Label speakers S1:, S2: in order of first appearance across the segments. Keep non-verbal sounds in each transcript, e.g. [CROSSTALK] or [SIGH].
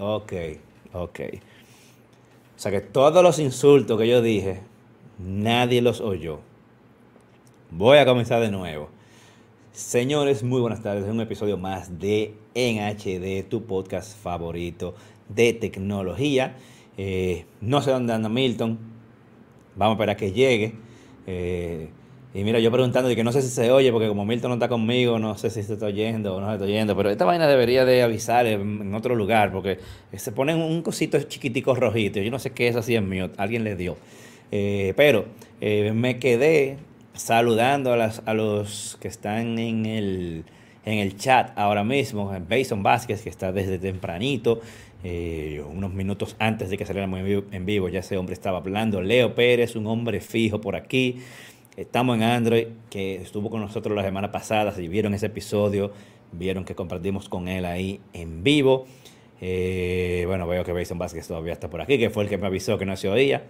S1: Ok, ok. O sea que todos los insultos que yo dije, nadie los oyó. Voy a comenzar de nuevo. Señores, muy buenas tardes. Es un episodio más de En HD, tu podcast favorito de tecnología. Eh, no sé dónde anda Milton. Vamos a esperar que llegue. Eh, y mira, yo preguntando de que no sé si se oye, porque como Milton no está conmigo, no sé si se está oyendo o no se está oyendo, pero esta vaina debería de avisar en, otro lugar, porque se ponen un cosito chiquitico rojito, yo no sé qué es así en mío, alguien le dio. Eh, pero eh, me quedé saludando a, las, a los que están en el, en el chat ahora mismo, Bason Vázquez, que está desde tempranito, eh, unos minutos antes de que saliéramos en vivo, ya ese hombre estaba hablando, Leo Pérez, un hombre fijo por aquí. Estamos en Android, que estuvo con nosotros la semana pasada. Si vieron ese episodio, vieron que compartimos con él ahí en vivo. Eh, bueno, veo que Bason Vázquez todavía está por aquí, que fue el que me avisó que no se oía.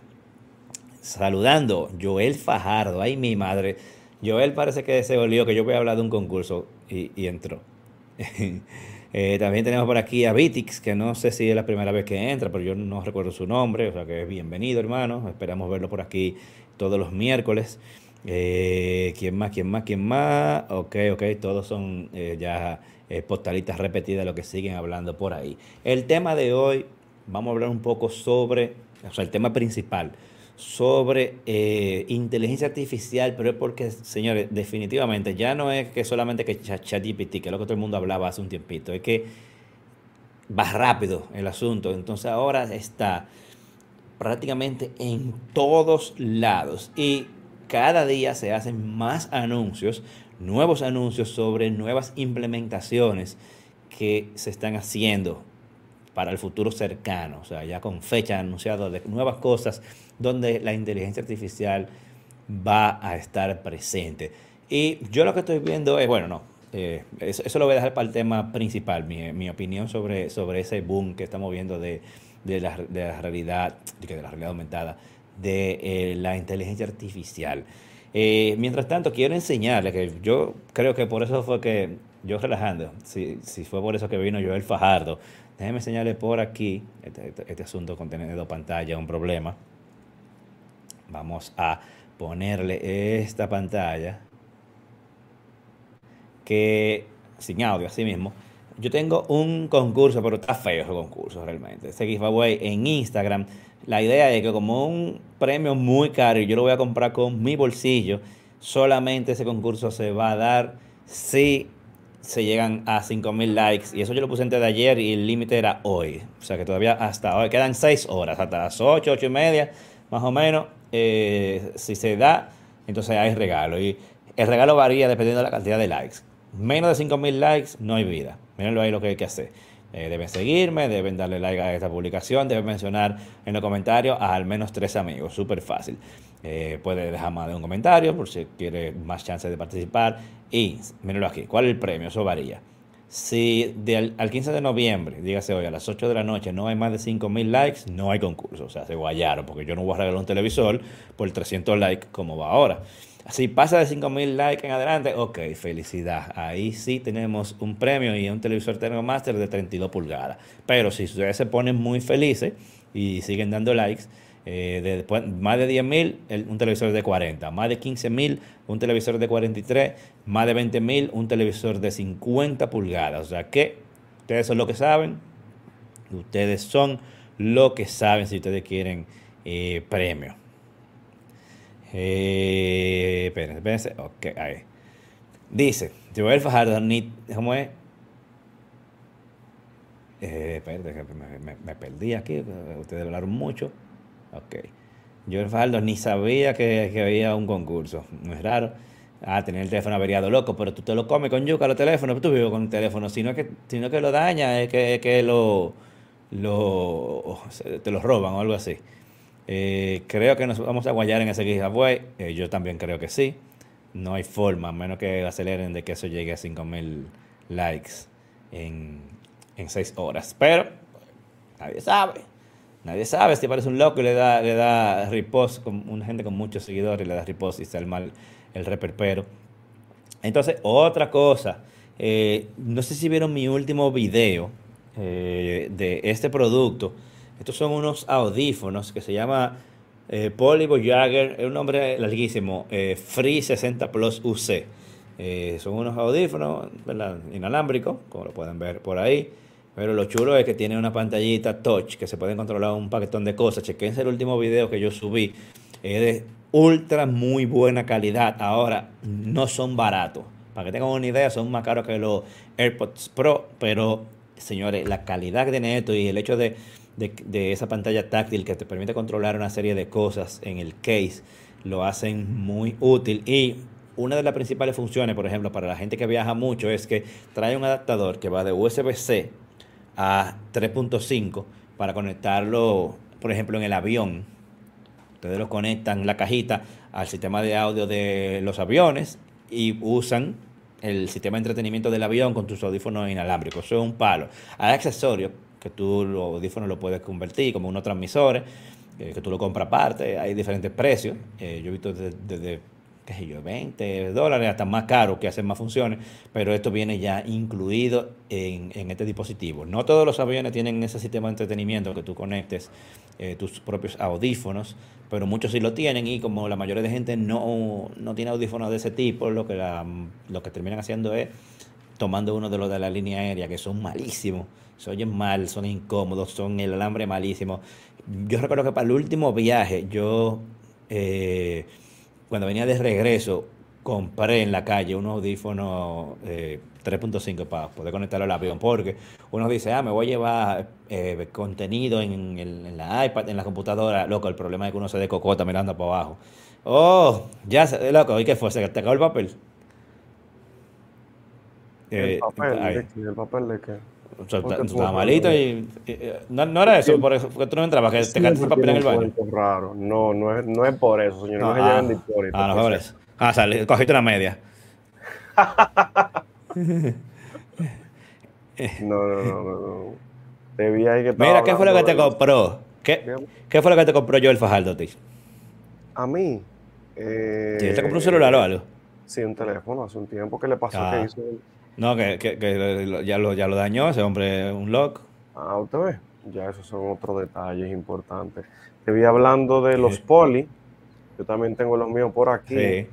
S1: Saludando, Joel Fajardo, ay mi madre. Joel parece que se olió que yo voy a hablar de un concurso y, entró. [LAUGHS] Eh, también tenemos por aquí a Vitix, que no sé si es la primera vez que entra, pero yo no recuerdo su nombre, o sea que es bienvenido, hermano. Esperamos verlo por aquí todos los miércoles. Eh, ¿Quién más? ¿Quién más? ¿Quién más? Ok, ok, todos son eh, ya eh, postalitas repetidas lo que siguen hablando por ahí. El tema de hoy, vamos a hablar un poco sobre, o sea, el tema principal, sobre inteligencia artificial, pero es porque, señores, definitivamente ya no es que solamente que ChatGPT, que es lo que todo el mundo hablaba hace un tiempito, es que va rápido el asunto. Entonces ahora está prácticamente en todos lados. Y cada día se hacen más anuncios, nuevos anuncios sobre nuevas implementaciones que se están haciendo para el futuro cercano, o sea, ya con fecha anunciada de nuevas cosas donde la inteligencia artificial va a estar presente. Y yo lo que estoy viendo es, bueno, no, eh, eso, lo voy a dejar para el tema principal, mi, opinión sobre, sobre ese boom que estamos viendo de, la, de la realidad, de la realidad aumentada de eh, la inteligencia artificial. Eh, mientras tanto, quiero enseñarles que yo creo que por eso fue que yo relajando, si, si fue por eso que vino Joel Fajardo, déjenme enseñarle por aquí, este, este, este asunto con tener dos pantallas, un problema. Vamos a ponerle esta pantalla que sin audio, así mismo. Yo tengo un concurso, pero está feo ese concurso realmente. Ese giveaway en Instagram la idea es que como un premio muy caro y yo lo voy a comprar con mi bolsillo, solamente ese concurso se va a dar si se llegan a 5000 likes. Y eso yo lo puse antes de ayer y el límite era hoy. O sea que todavía hasta hoy quedan 6 horas, hasta las 8, 8 y media, más o menos. Eh, si se da, entonces hay regalo. Y el regalo varía dependiendo de la cantidad de likes. Menos de 5000 likes, no hay vida. Mírenlo ahí lo que hay que hacer. Eh, deben seguirme, deben darle like a esta publicación, deben mencionar en los comentarios a al menos tres amigos, súper fácil. Eh, puede dejar más de un comentario por si quiere más chances de participar. Y, mírenlo aquí, ¿cuál es el premio? Eso varía. Si al 15 de noviembre, dígase hoy a las 8 de la noche, no hay más de 5000 likes, no hay concurso. O sea, se guayaron, porque yo no voy a regalar un televisor por 300 likes como va ahora. Si pasa de 5000 likes en adelante, ok, felicidad. Ahí sí tenemos un premio y un televisor Master de 32 pulgadas. Pero si ustedes se ponen muy felices y siguen dando likes, eh, más de 10.000, un televisor de 40, más de 15.000, un televisor de 43, más de 20.000, un televisor de 50 pulgadas. O sea que ustedes son lo que saben, ustedes son lo que saben si ustedes quieren eh, premio. Eh, espérense, espérense. Ok, ahí. Dice, Joel Fajardo, ni, ¿cómo es? Eh, me, perdí aquí, ustedes hablaron mucho. Ok. Joel Fajardo ni sabía que, que, había un concurso. No es raro. Ah, tener el teléfono averiado loco, pero tú te lo comes con yuca los teléfonos, tú vives con el teléfono, sino que, sino que lo daña, es que, que lo, lo, te lo roban o algo así. Eh, creo que nos vamos a guayar en ese giveaway. Eh, yo también creo que sí. No hay forma, a menos que aceleren de que eso llegue a 5000 likes en, en 6 horas. Pero nadie sabe. Nadie sabe si parece un loco y le da, le da repost con una gente con muchos seguidores, le da repost y sale mal el reperpero. Entonces, otra cosa. Eh, no sé si vieron mi último video eh, de este producto. Estos son unos audífonos que se llama eh, Poly Jagger, es un nombre larguísimo, eh, Free 60 Plus UC. Eh, son unos audífonos inalámbricos, como lo pueden ver por ahí. Pero lo chulo es que tiene una pantallita touch que se pueden controlar un paquetón de cosas. Chequense el último video que yo subí. Es de ultra muy buena calidad. Ahora, no son baratos. Para que tengan una idea, son más caros que los AirPods Pro. Pero, señores, la calidad que tiene esto y el hecho de, de esa pantalla táctil que te permite controlar una serie de cosas en el case, lo hacen muy útil. Y una de las principales funciones, por ejemplo, para la gente que viaja mucho, es que trae un adaptador que va de USB-C a 3.5 para conectarlo, por ejemplo, en el avión. Ustedes lo conectan la cajita al sistema de audio de los aviones y usan el sistema de entretenimiento del avión con tus audífonos inalámbricos. Eso es un palo. Hay accesorios que tú los audífonos lo puedes convertir como unos transmisores, eh, que tú lo compras aparte. Hay diferentes precios. Eh, yo he visto desde qué sé yo, 20 dólares, hasta más caro, que hacen más funciones, pero esto viene ya incluido en, este dispositivo. No todos los aviones tienen ese sistema de entretenimiento que tú conectes eh, tus propios audífonos, pero muchos sí lo tienen y como la mayoría de gente no, tiene audífonos de ese tipo, lo que, lo que terminan haciendo es tomando uno de los de la línea aérea, que son malísimos, se oyen mal, son incómodos, son el alambre malísimo. Yo recuerdo que para el último viaje yo... Eh, cuando venía de regreso, compré en la calle unos audífonos 3.5 eh, para poder conectarlo al avión, porque uno dice, ah, me voy a llevar eh, contenido en, en, la iPad, en la computadora, loco, el problema es que uno se de cocota mirando para abajo. Oh, ya, loco, ¿y qué fue? ¿Se te acabó el papel?
S2: ¿El eh, papel? ¿El papel de qué?
S1: Estaba malito y, no, era eso, por eso, porque tú no entrabas, que te quedaste sin papel en el baño.
S2: raro. No, no es, no es por eso, señor. No, se lleven de.
S1: Ah, no, por eso. Ah, sale, cogiste una media. [LAUGHS]
S2: no, no, no, no. Debía que
S1: Mira, ¿qué fue lo que te compró? ¿Qué, ¿Qué fue lo que te compró yo el Fajardo?
S2: A mí.
S1: Eh, ¿Te compró un celular o algo?
S2: Sí, un teléfono. Hace un tiempo que le pasó que ah. hizo
S1: no, que, que, ya, lo, ya lo dañó ese hombre, un lock.
S2: Ah, usted ve. Ya esos son otros detalles importantes. Te vi hablando de los poli. Yo también tengo los míos por aquí. Sí.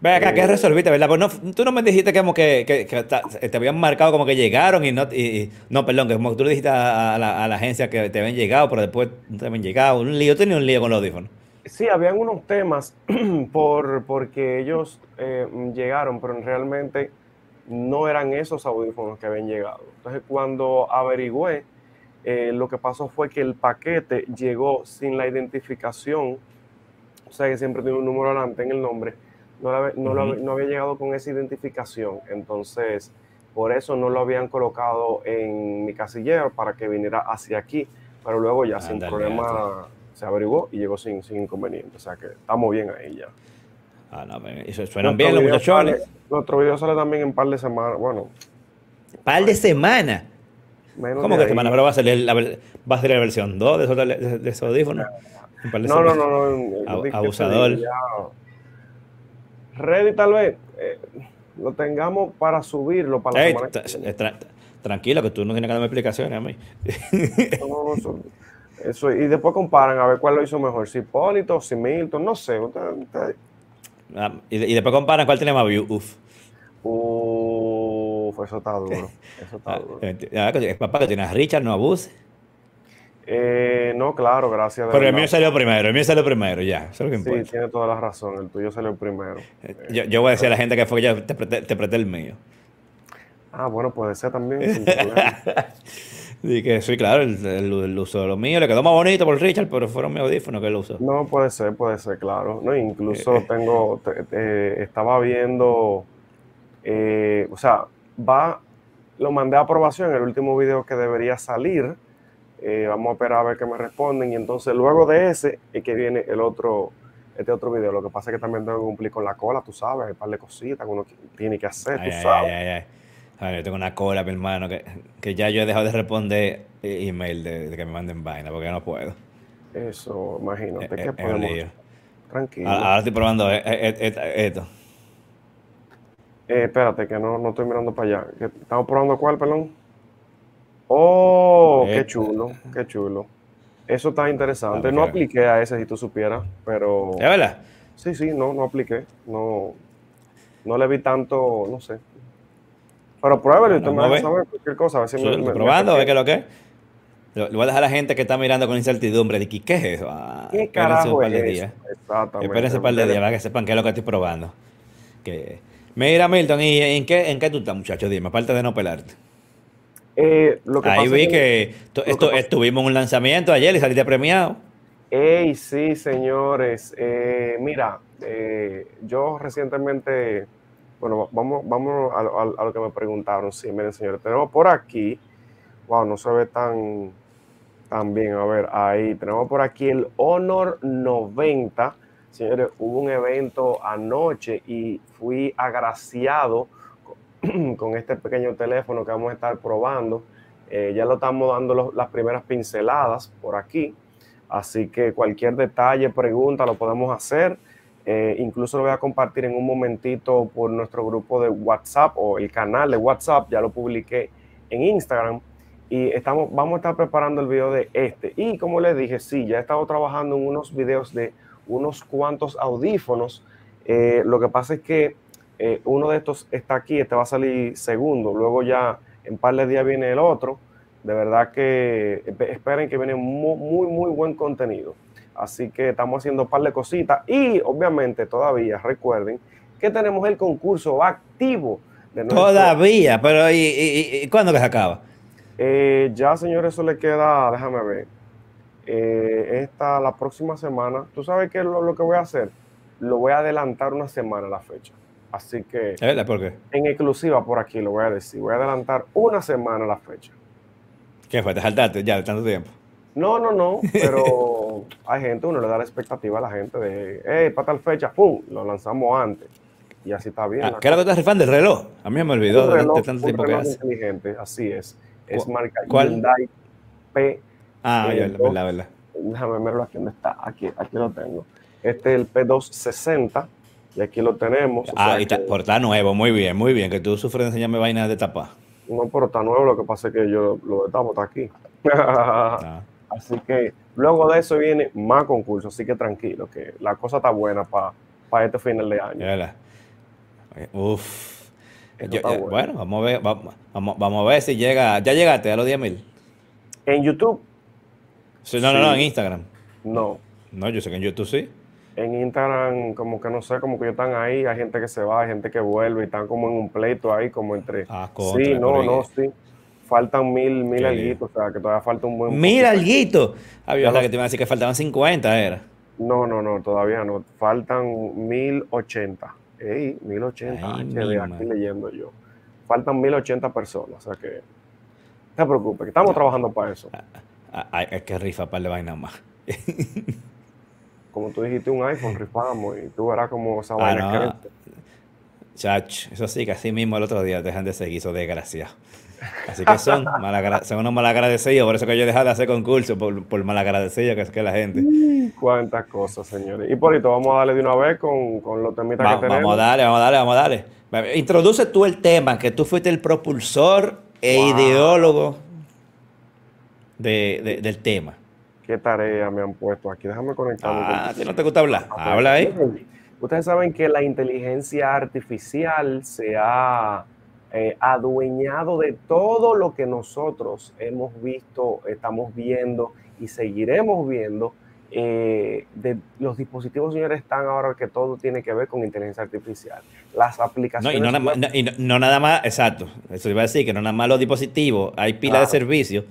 S1: Ve acá, ¿qué eh, resolviste, verdad? Pues no, tú no me dijiste que, como que, que, te habían marcado como que llegaron y no, y, no, perdón, que como tú le dijiste a la, a la, agencia que te habían llegado, pero después no te habían llegado. Un lío, tenía un lío con los audífonos.
S2: Sí, habían unos temas [CLEARS THROAT] por porque ellos eh, llegaron, pero realmente no eran esos audífonos que habían llegado. Entonces, cuando averigüé, eh, lo que pasó fue que el paquete llegó sin la identificación, o sea que siempre tiene un número delante en el nombre, no, había llegado con esa identificación. Entonces, por eso no lo habían colocado en mi casillero para que viniera hacia aquí, pero luego ya sin problema se averiguó y llegó sin, sin inconveniente. O sea que estamos bien ahí ya.
S1: Ah, no, eso suenan bien los muchachones.
S2: nuestro video sale también en par de semanas. Bueno.
S1: ¿Par de semanas? ¿Cómo que semana? Pero va a salir la, va a salir la versión 2 de esos, de, esos audífonos.
S2: No, no, no, no,
S1: Abusador.
S2: Ready tal vez eh, lo tengamos para subirlo para la
S1: semana Tranquilo, que tú no tienes que darme explicaciones a mí.
S2: no, no, eso, y después comparan a ver cuál lo hizo mejor, si Hipólito, si Milton, no sé.
S1: Ah, y, después comparan cuál tiene más views. Uf.
S2: Uf, eso está duro. [LAUGHS] Eso está ah, duro.
S1: Es papá que tiene a Richard, no abuse.
S2: Eh, no, claro, gracias.
S1: Pero el mío salió primero, el mío salió primero, ya. Eso es lo que importa.
S2: Sí, tiene toda la razón, el tuyo salió primero.
S1: Eh, yo, voy a decir a la gente que fue que ya te te el mío.
S2: Ah, bueno, puede ser también. [LAUGHS]
S1: Y que sí, claro, el, uso de los míos le quedó más bonito por Richard, pero fueron mis audífonos que él usó.
S2: No, puede ser, puede ser, claro. No, incluso eh, tengo, estaba viendo, eh, o sea, va, lo mandé a aprobación el último video que debería salir. Eh, vamos a esperar a ver qué me responden. Y entonces luego de ese es que viene el otro, este otro video. Lo que pasa es que también tengo que cumplir con la cola, tú sabes, hay un par de cositas que uno tiene que hacer, tú sabes.
S1: A yo tengo una cola, mi hermano, que, que ya yo he dejado de responder email de, que me manden vaina, porque ya no puedo.
S2: Eso, imagínate. Eh, ¿Qué eh, podemos Tranquilo.
S1: Ahora, estoy probando eh, esto.
S2: Eh, espérate, que no, no estoy mirando para allá. ¿Estamos probando cuál, perdón? Oh, qué chulo, qué chulo. Eso está interesante. No apliqué a ese si tú supieras, pero.
S1: ¿Es verdad?
S2: Sí, sí, no, no apliqué. No, no le vi tanto, no sé. Pero pruébelo y usted me a saber cualquier cosa. A ver si
S1: me, probando, a ver qué es lo que es. Lo, voy a dejar a la gente que está mirando con incertidumbre de ¿qué es eso?
S2: Ah, ¿Qué carajo un par de días.
S1: Exactamente. Espérense un par de días para que sepan qué es lo que estoy probando. Que... Mira, Milton, ¿y en qué, en qué tú estás, muchacho? Dime, aparte de no pelarte.
S2: Eh, lo que
S1: Ahí vi que, esto, estuvimos en un lanzamiento ayer y saliste premiado.
S2: Ey, sí, señores. Eh, mira, eh, yo recientemente, bueno, vamos, vamos a, lo que me preguntaron. Sí, miren, señores, tenemos por aquí, wow, no se ve tan, tan bien. A ver, ahí tenemos por aquí el Honor 90. Señores, hubo un evento anoche y fui agraciado [CLEARS THROAT] con este pequeño teléfono que vamos a estar probando. Eh, ya lo estamos dando las primeras pinceladas por aquí. Así que cualquier detalle, pregunta, lo podemos hacer. Eh, incluso lo voy a compartir en un momentito por nuestro grupo de WhatsApp o el canal de WhatsApp. Ya lo publiqué en Instagram. Y estamos, vamos a estar preparando el video de este. Y como les dije, sí, ya he estado trabajando en unos videos de unos cuantos audífonos. Eh, lo que pasa es que eh, uno de estos está aquí, este va a salir segundo, luego ya en par de días viene el otro. De verdad que esperen que viene muy, muy, muy buen contenido. Así que estamos haciendo un par de cositas y obviamente todavía recuerden que tenemos el concurso activo.
S1: De Todavía, pero ¿y, cuándo que se acaba?
S2: Eh, ya, señores, eso le queda, déjame ver. Eh, esta, la próxima semana. ¿Tú sabes qué es lo, lo que voy a hacer? Lo voy a adelantar una semana la fecha. Así que.
S1: ¿Por qué?
S2: En exclusiva por aquí lo voy a decir. Voy a adelantar una semana la fecha.
S1: ¿Qué fue? ¿Te saltaste ya de tanto tiempo?
S2: No, no, no. Pero [LAUGHS] hay gente, uno le da la expectativa a la gente de, hey, para tal fecha, ¡pum! Lo lanzamos antes. Y así está bien.
S1: Ah, ¿Qué era lo que estás rifando? ¿El reloj? A mí me olvidó
S2: de, reloj, de, tanto tiempo que hace. inteligente, así es. Es marca
S1: ¿Cuál?
S2: Hyundai P.
S1: Ah, ya, verdad, verdad.
S2: Déjame verlo aquí donde está. Aquí, aquí lo tengo. Este es el P260 y aquí lo tenemos.
S1: Ah, y por está nuevo, muy bien, muy bien. Que tú sufres de enseñarme vainas de tapar.
S2: No, por está nuevo, lo que pasa es que yo lo de está aquí. Ah. [LAUGHS] Así que luego de eso viene más concursos, así que tranquilo, que la cosa está buena para este final de año.
S1: Uf. bueno. vamos a ver, vamos, vamos, a ver si llega. ¿Ya llegaste a los 10 mil?
S2: ¿En YouTube?
S1: no, no, no, en Instagram.
S2: No.
S1: No, yo sé que en YouTube sí
S2: en Instagram como que no sé, como que ellos están ahí, hay gente que se va, hay gente que vuelve y están como en un pleito ahí, como entre...
S1: Ah,
S2: sí, no, no, sí. Faltan mil, mil alguitos, o sea, que todavía falta un buen...
S1: ¡Mil alguitos! Había que te iba a decir que faltaban 50, era.
S2: No, no, no, todavía no. Faltan mil ochenta. Ey, mil ochenta, aquí leyendo yo. Faltan mil ochenta personas, o sea que... No te preocupes, que estamos trabajando para eso.
S1: Ah, ah, es que rifa para de vainas más.
S2: como tú dijiste, un iPhone, rifamos y tú verás como esa [LAUGHS] ah, vaina
S1: no. Chach, eso sí, que así mismo el otro día dejan de seguir, eso desgraciado. Así que son, [LAUGHS] son unos malagradecidos, por eso que yo he dejado de hacer concursos, por, por malagradecidos que es que la gente.
S2: Cuántas cosas, señores. Y por esto vamos a darle de una vez con, con los temitas que tenemos.
S1: Vamos a darle, vamos a darle, vamos a darle. Introduce tú el tema, que tú fuiste el propulsor e ideólogo de, del tema
S2: qué tarea me han puesto aquí. Déjame conectarme.
S1: Ah, si no te gusta hablar, habla ahí.
S2: Ustedes saben que la inteligencia artificial se ha eh, adueñado de todo lo que nosotros hemos visto, estamos viendo y seguiremos viendo. Eh, de los dispositivos, señores, están ahora que todo tiene que ver con inteligencia artificial. Las aplicaciones.
S1: No, y no, nada, más, exacto. Eso iba a decir que no nada más los dispositivos, hay pila de servicios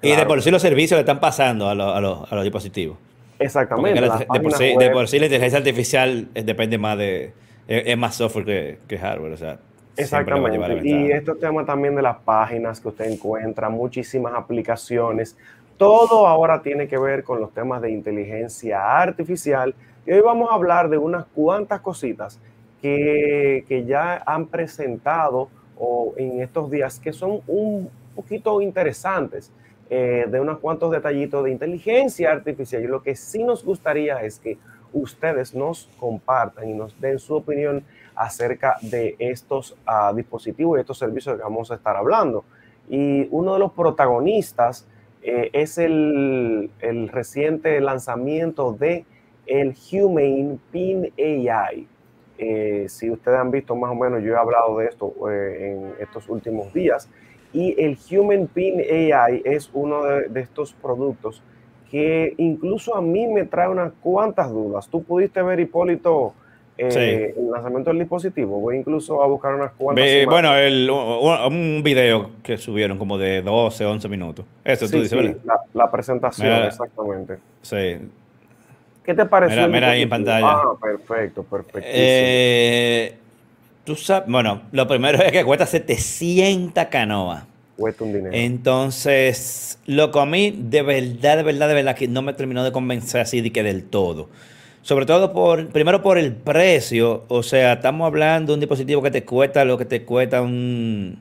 S1: y de por sí los servicios le están pasando a, los dispositivos.
S2: Exactamente.
S1: de, por sí, la inteligencia artificial depende más de. Es, más software que, hardware. O sea,
S2: Exactamente. y este tema también de las páginas que usted encuentra, muchísimas aplicaciones. Todo ahora tiene que ver con los temas de inteligencia artificial. Y hoy vamos a hablar de unas cuantas cositas que, que ya han presentado o en estos días que son un poquito interesantes. Eh, de unos cuantos detallitos de inteligencia artificial. Y lo que sí nos gustaría es que ustedes nos compartan y nos den su opinión acerca de estos uh, dispositivos y estos servicios que vamos a estar hablando. Y uno de los protagonistas eh, es el, el, reciente lanzamiento de el Humane Pin AI. Eh, si ustedes han visto más o menos, yo he hablado de esto en estos últimos días. Y el Human Pin AI es uno de, estos productos que incluso a mí me trae unas cuantas dudas. Tú pudiste ver, Hipólito, eh, el lanzamiento del dispositivo. Voy incluso a buscar unas cuantas.
S1: bueno, el, un video que subieron como de 12, 11 minutos. Eso tú dices,
S2: La, presentación, exactamente.
S1: Sí.
S2: ¿Qué te pareció?
S1: Mira, mira ahí en pantalla.
S2: Ah, perfecto, perfecto.
S1: Eh, tú sabes, bueno, lo primero es que cuesta 700 canoas.
S2: Cuesta un dinero.
S1: Entonces, lo comí de verdad, de verdad, de verdad, que no me terminó de convencer así de que del todo. Sobre todo por, primero por el precio, o sea, estamos hablando de un dispositivo que te cuesta lo que te cuesta un,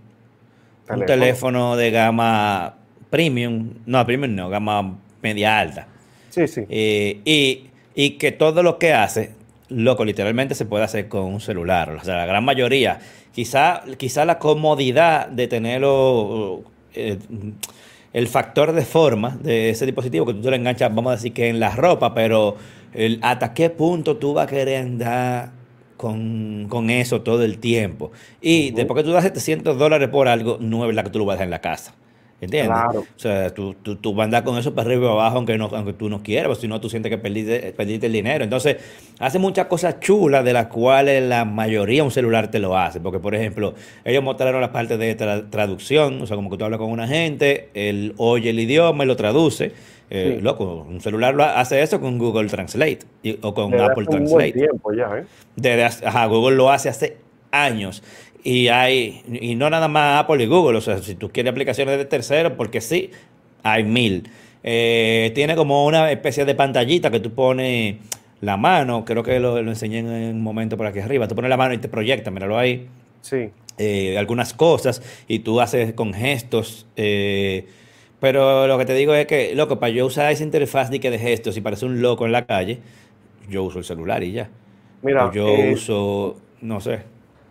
S1: un teléfono de gama premium, no, premium no, gama media alta.
S2: Sí, sí.
S1: Eh, y, y que todo lo que hace loco, literalmente se puede hacer con un celular. O sea, la gran mayoría. Quizá, quizá la comodidad de tenerlo, eh, el factor de forma de ese dispositivo, que tú te lo enganchas, vamos a decir que en la ropa, pero el, hasta qué punto tú vas a querer andar con, eso todo el tiempo. Y después que tú das 700 dólares por algo, no es verdad que tú lo vas a dejar en la casa. ¿Entiendes? O sea, tú, tú, vas a andar con eso para arriba y abajo aunque, no, aunque tú no quieras, si no, tú sientes que perdiste, perdiste, el dinero. Entonces, hace muchas cosas chulas de las cuales la mayoría un celular te lo hace. Porque, por ejemplo, ellos mostraron la parte de traducción, o sea, como que tú hablas con una gente, él oye el idioma y lo traduce. Eh, loco, un celular lo hace eso con Google Translate o con Apple Translate.
S2: tiempo ya,
S1: ¿eh? ajá, Google lo hace hace años. Y hay, y no nada más Apple y Google, o sea, si tú quieres aplicaciones de terceros, porque sí, hay mil. Eh, tiene como una especie de pantallita que tú pones la mano, creo que lo, lo, enseñé en un momento por aquí arriba, tú pones la mano y te proyecta, míralo ahí.
S2: Sí.
S1: Eh, algunas cosas y tú haces con gestos. Eh, pero lo que te digo es que, loco, para yo usar esa interfaz de, que de gestos y parece un loco en la calle, yo uso el celular y ya. Mira, yo uso, no sé.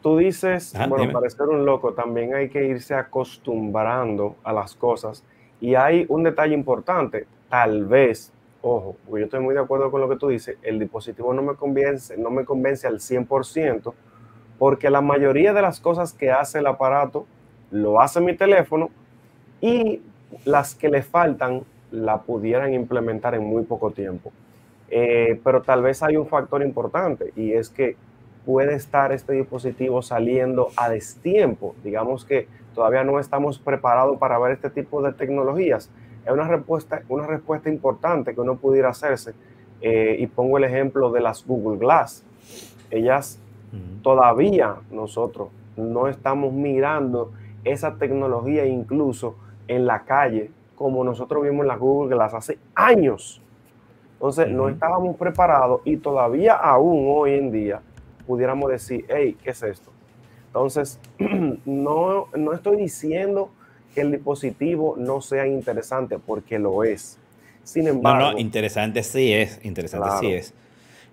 S2: Tú dices, bueno, para ser un loco también hay que irse acostumbrando a las cosas. Y hay un detalle importante, tal vez, ojo, porque yo estoy muy de acuerdo con lo que tú dices, el dispositivo no me convence, no me convence al 100%, porque la mayoría de las cosas que hace el aparato lo hace mi teléfono y las que le faltan la pudieran implementar en muy poco tiempo. Eh, pero tal vez hay un factor importante y es que puede estar este dispositivo saliendo a destiempo. Digamos que todavía no estamos preparados para ver este tipo de tecnologías. Es una respuesta, una respuesta importante que uno pudiera hacerse. Eh, y pongo el ejemplo de las Google Glass. Ellas todavía nosotros no estamos mirando esa tecnología incluso en la calle, como nosotros vimos en las Google Glass hace años. Entonces, no estábamos preparados y todavía aún hoy en día pudiéramos decir, hey, ¿qué es esto? Entonces, [CLEARS THROAT] no, no estoy diciendo que el dispositivo no sea interesante, porque lo es. Sin embargo.
S1: No, no, interesante sí es, interesante sí es.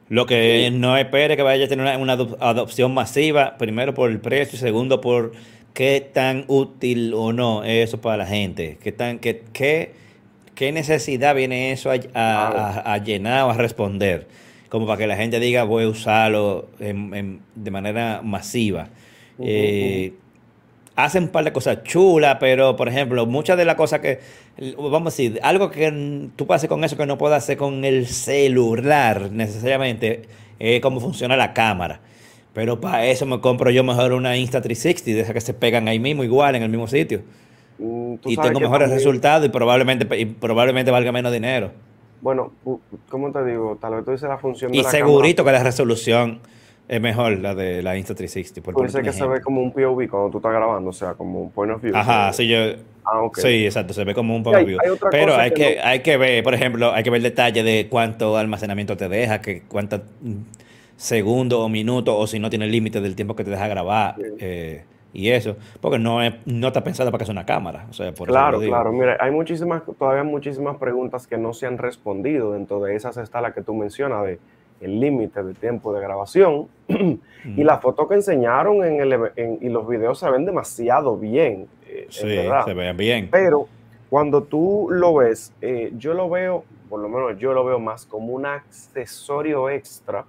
S1: Lo que no espere que vaya a tener una, adopción masiva, primero por el precio y segundo por qué tan útil o no es eso para la gente, qué, tan, qué, qué, qué necesidad viene eso a, a llenar o a responder como para que la gente diga voy a usarlo de manera masiva. Eh, hacen un par de cosas chulas, pero por ejemplo, muchas de las cosas que, vamos a decir, algo que tú puedes hacer con eso que no puedes hacer con el celular necesariamente, es cómo funciona la cámara. Pero para eso me compro yo mejor una Insta360, de esas que se pegan ahí mismo, igual, en el mismo sitio. Mm, y tengo mejores resultados y probablemente, y probablemente valga menos dinero.
S2: Bueno, ¿cómo te digo? Tal vez tú dices la función
S1: de y segurito que la resolución es mejor la de la Insta360.
S2: Por Puede ser que se ve como un POV cuando tú estás grabando, o sea, como un point of view.
S1: Ajá, sí, yo... Ah, okay. Sí, exacto, se ve como un point of view. Pero hay que, hay que ver, por ejemplo, hay que ver el detalle de cuánto almacenamiento te deja, que cuántos segundos o minutos, o si no tiene límite del tiempo que te deja grabar. Eh, y eso, porque no, es, no está pensada para que sea una cámara. O sea, por
S2: claro, claro. Mira, hay muchísimas, todavía muchísimas preguntas que no se han respondido. Dentro de esas está la que tú mencionas de el límite de tiempo de grabación. [CLEARS THROAT] y la foto que enseñaron en el, y los videos se ven demasiado bien.
S1: Eh, sí, se ven bien.
S2: Pero cuando tú lo ves, eh, yo lo veo, por lo menos yo lo veo más como un accesorio extra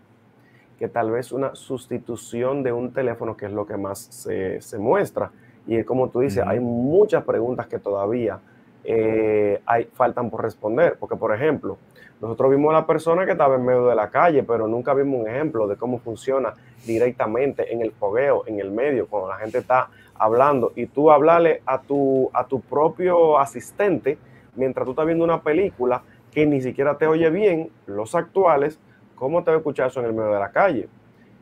S2: que tal vez una sustitución de un teléfono, que es lo que más se, se muestra. Y como tú dices, hay muchas preguntas que todavía eh, hay, faltan por responder. Porque, por ejemplo, nosotros vimos a la persona que estaba en medio de la calle, pero nunca vimos un ejemplo de cómo funciona directamente en el fogueo, en el medio, cuando la gente está hablando y tú hablarle a tu, a tu propio asistente mientras tú estás viendo una película que ni siquiera te oye bien, los actuales, ¿cómo te va a escuchar eso en el medio de la calle?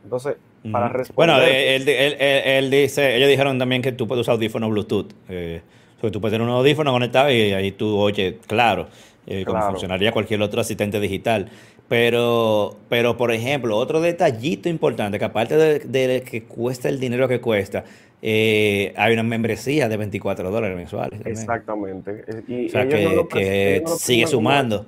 S2: Entonces, para responder...
S1: Bueno, él, dice, ellos dijeron también que tú puedes usar audífonos Bluetooth. Eh, tú puedes tener un audífono conectado y ahí tú oyes claro. Eh, como funcionaría cualquier otro asistente digital. Pero, pero, por ejemplo, otro detallito importante, que aparte de, que cuesta el dinero que cuesta, eh, hay una membresía de 24 dólares mensuales.
S2: Exactamente.
S1: o sea, que, sigue sumando.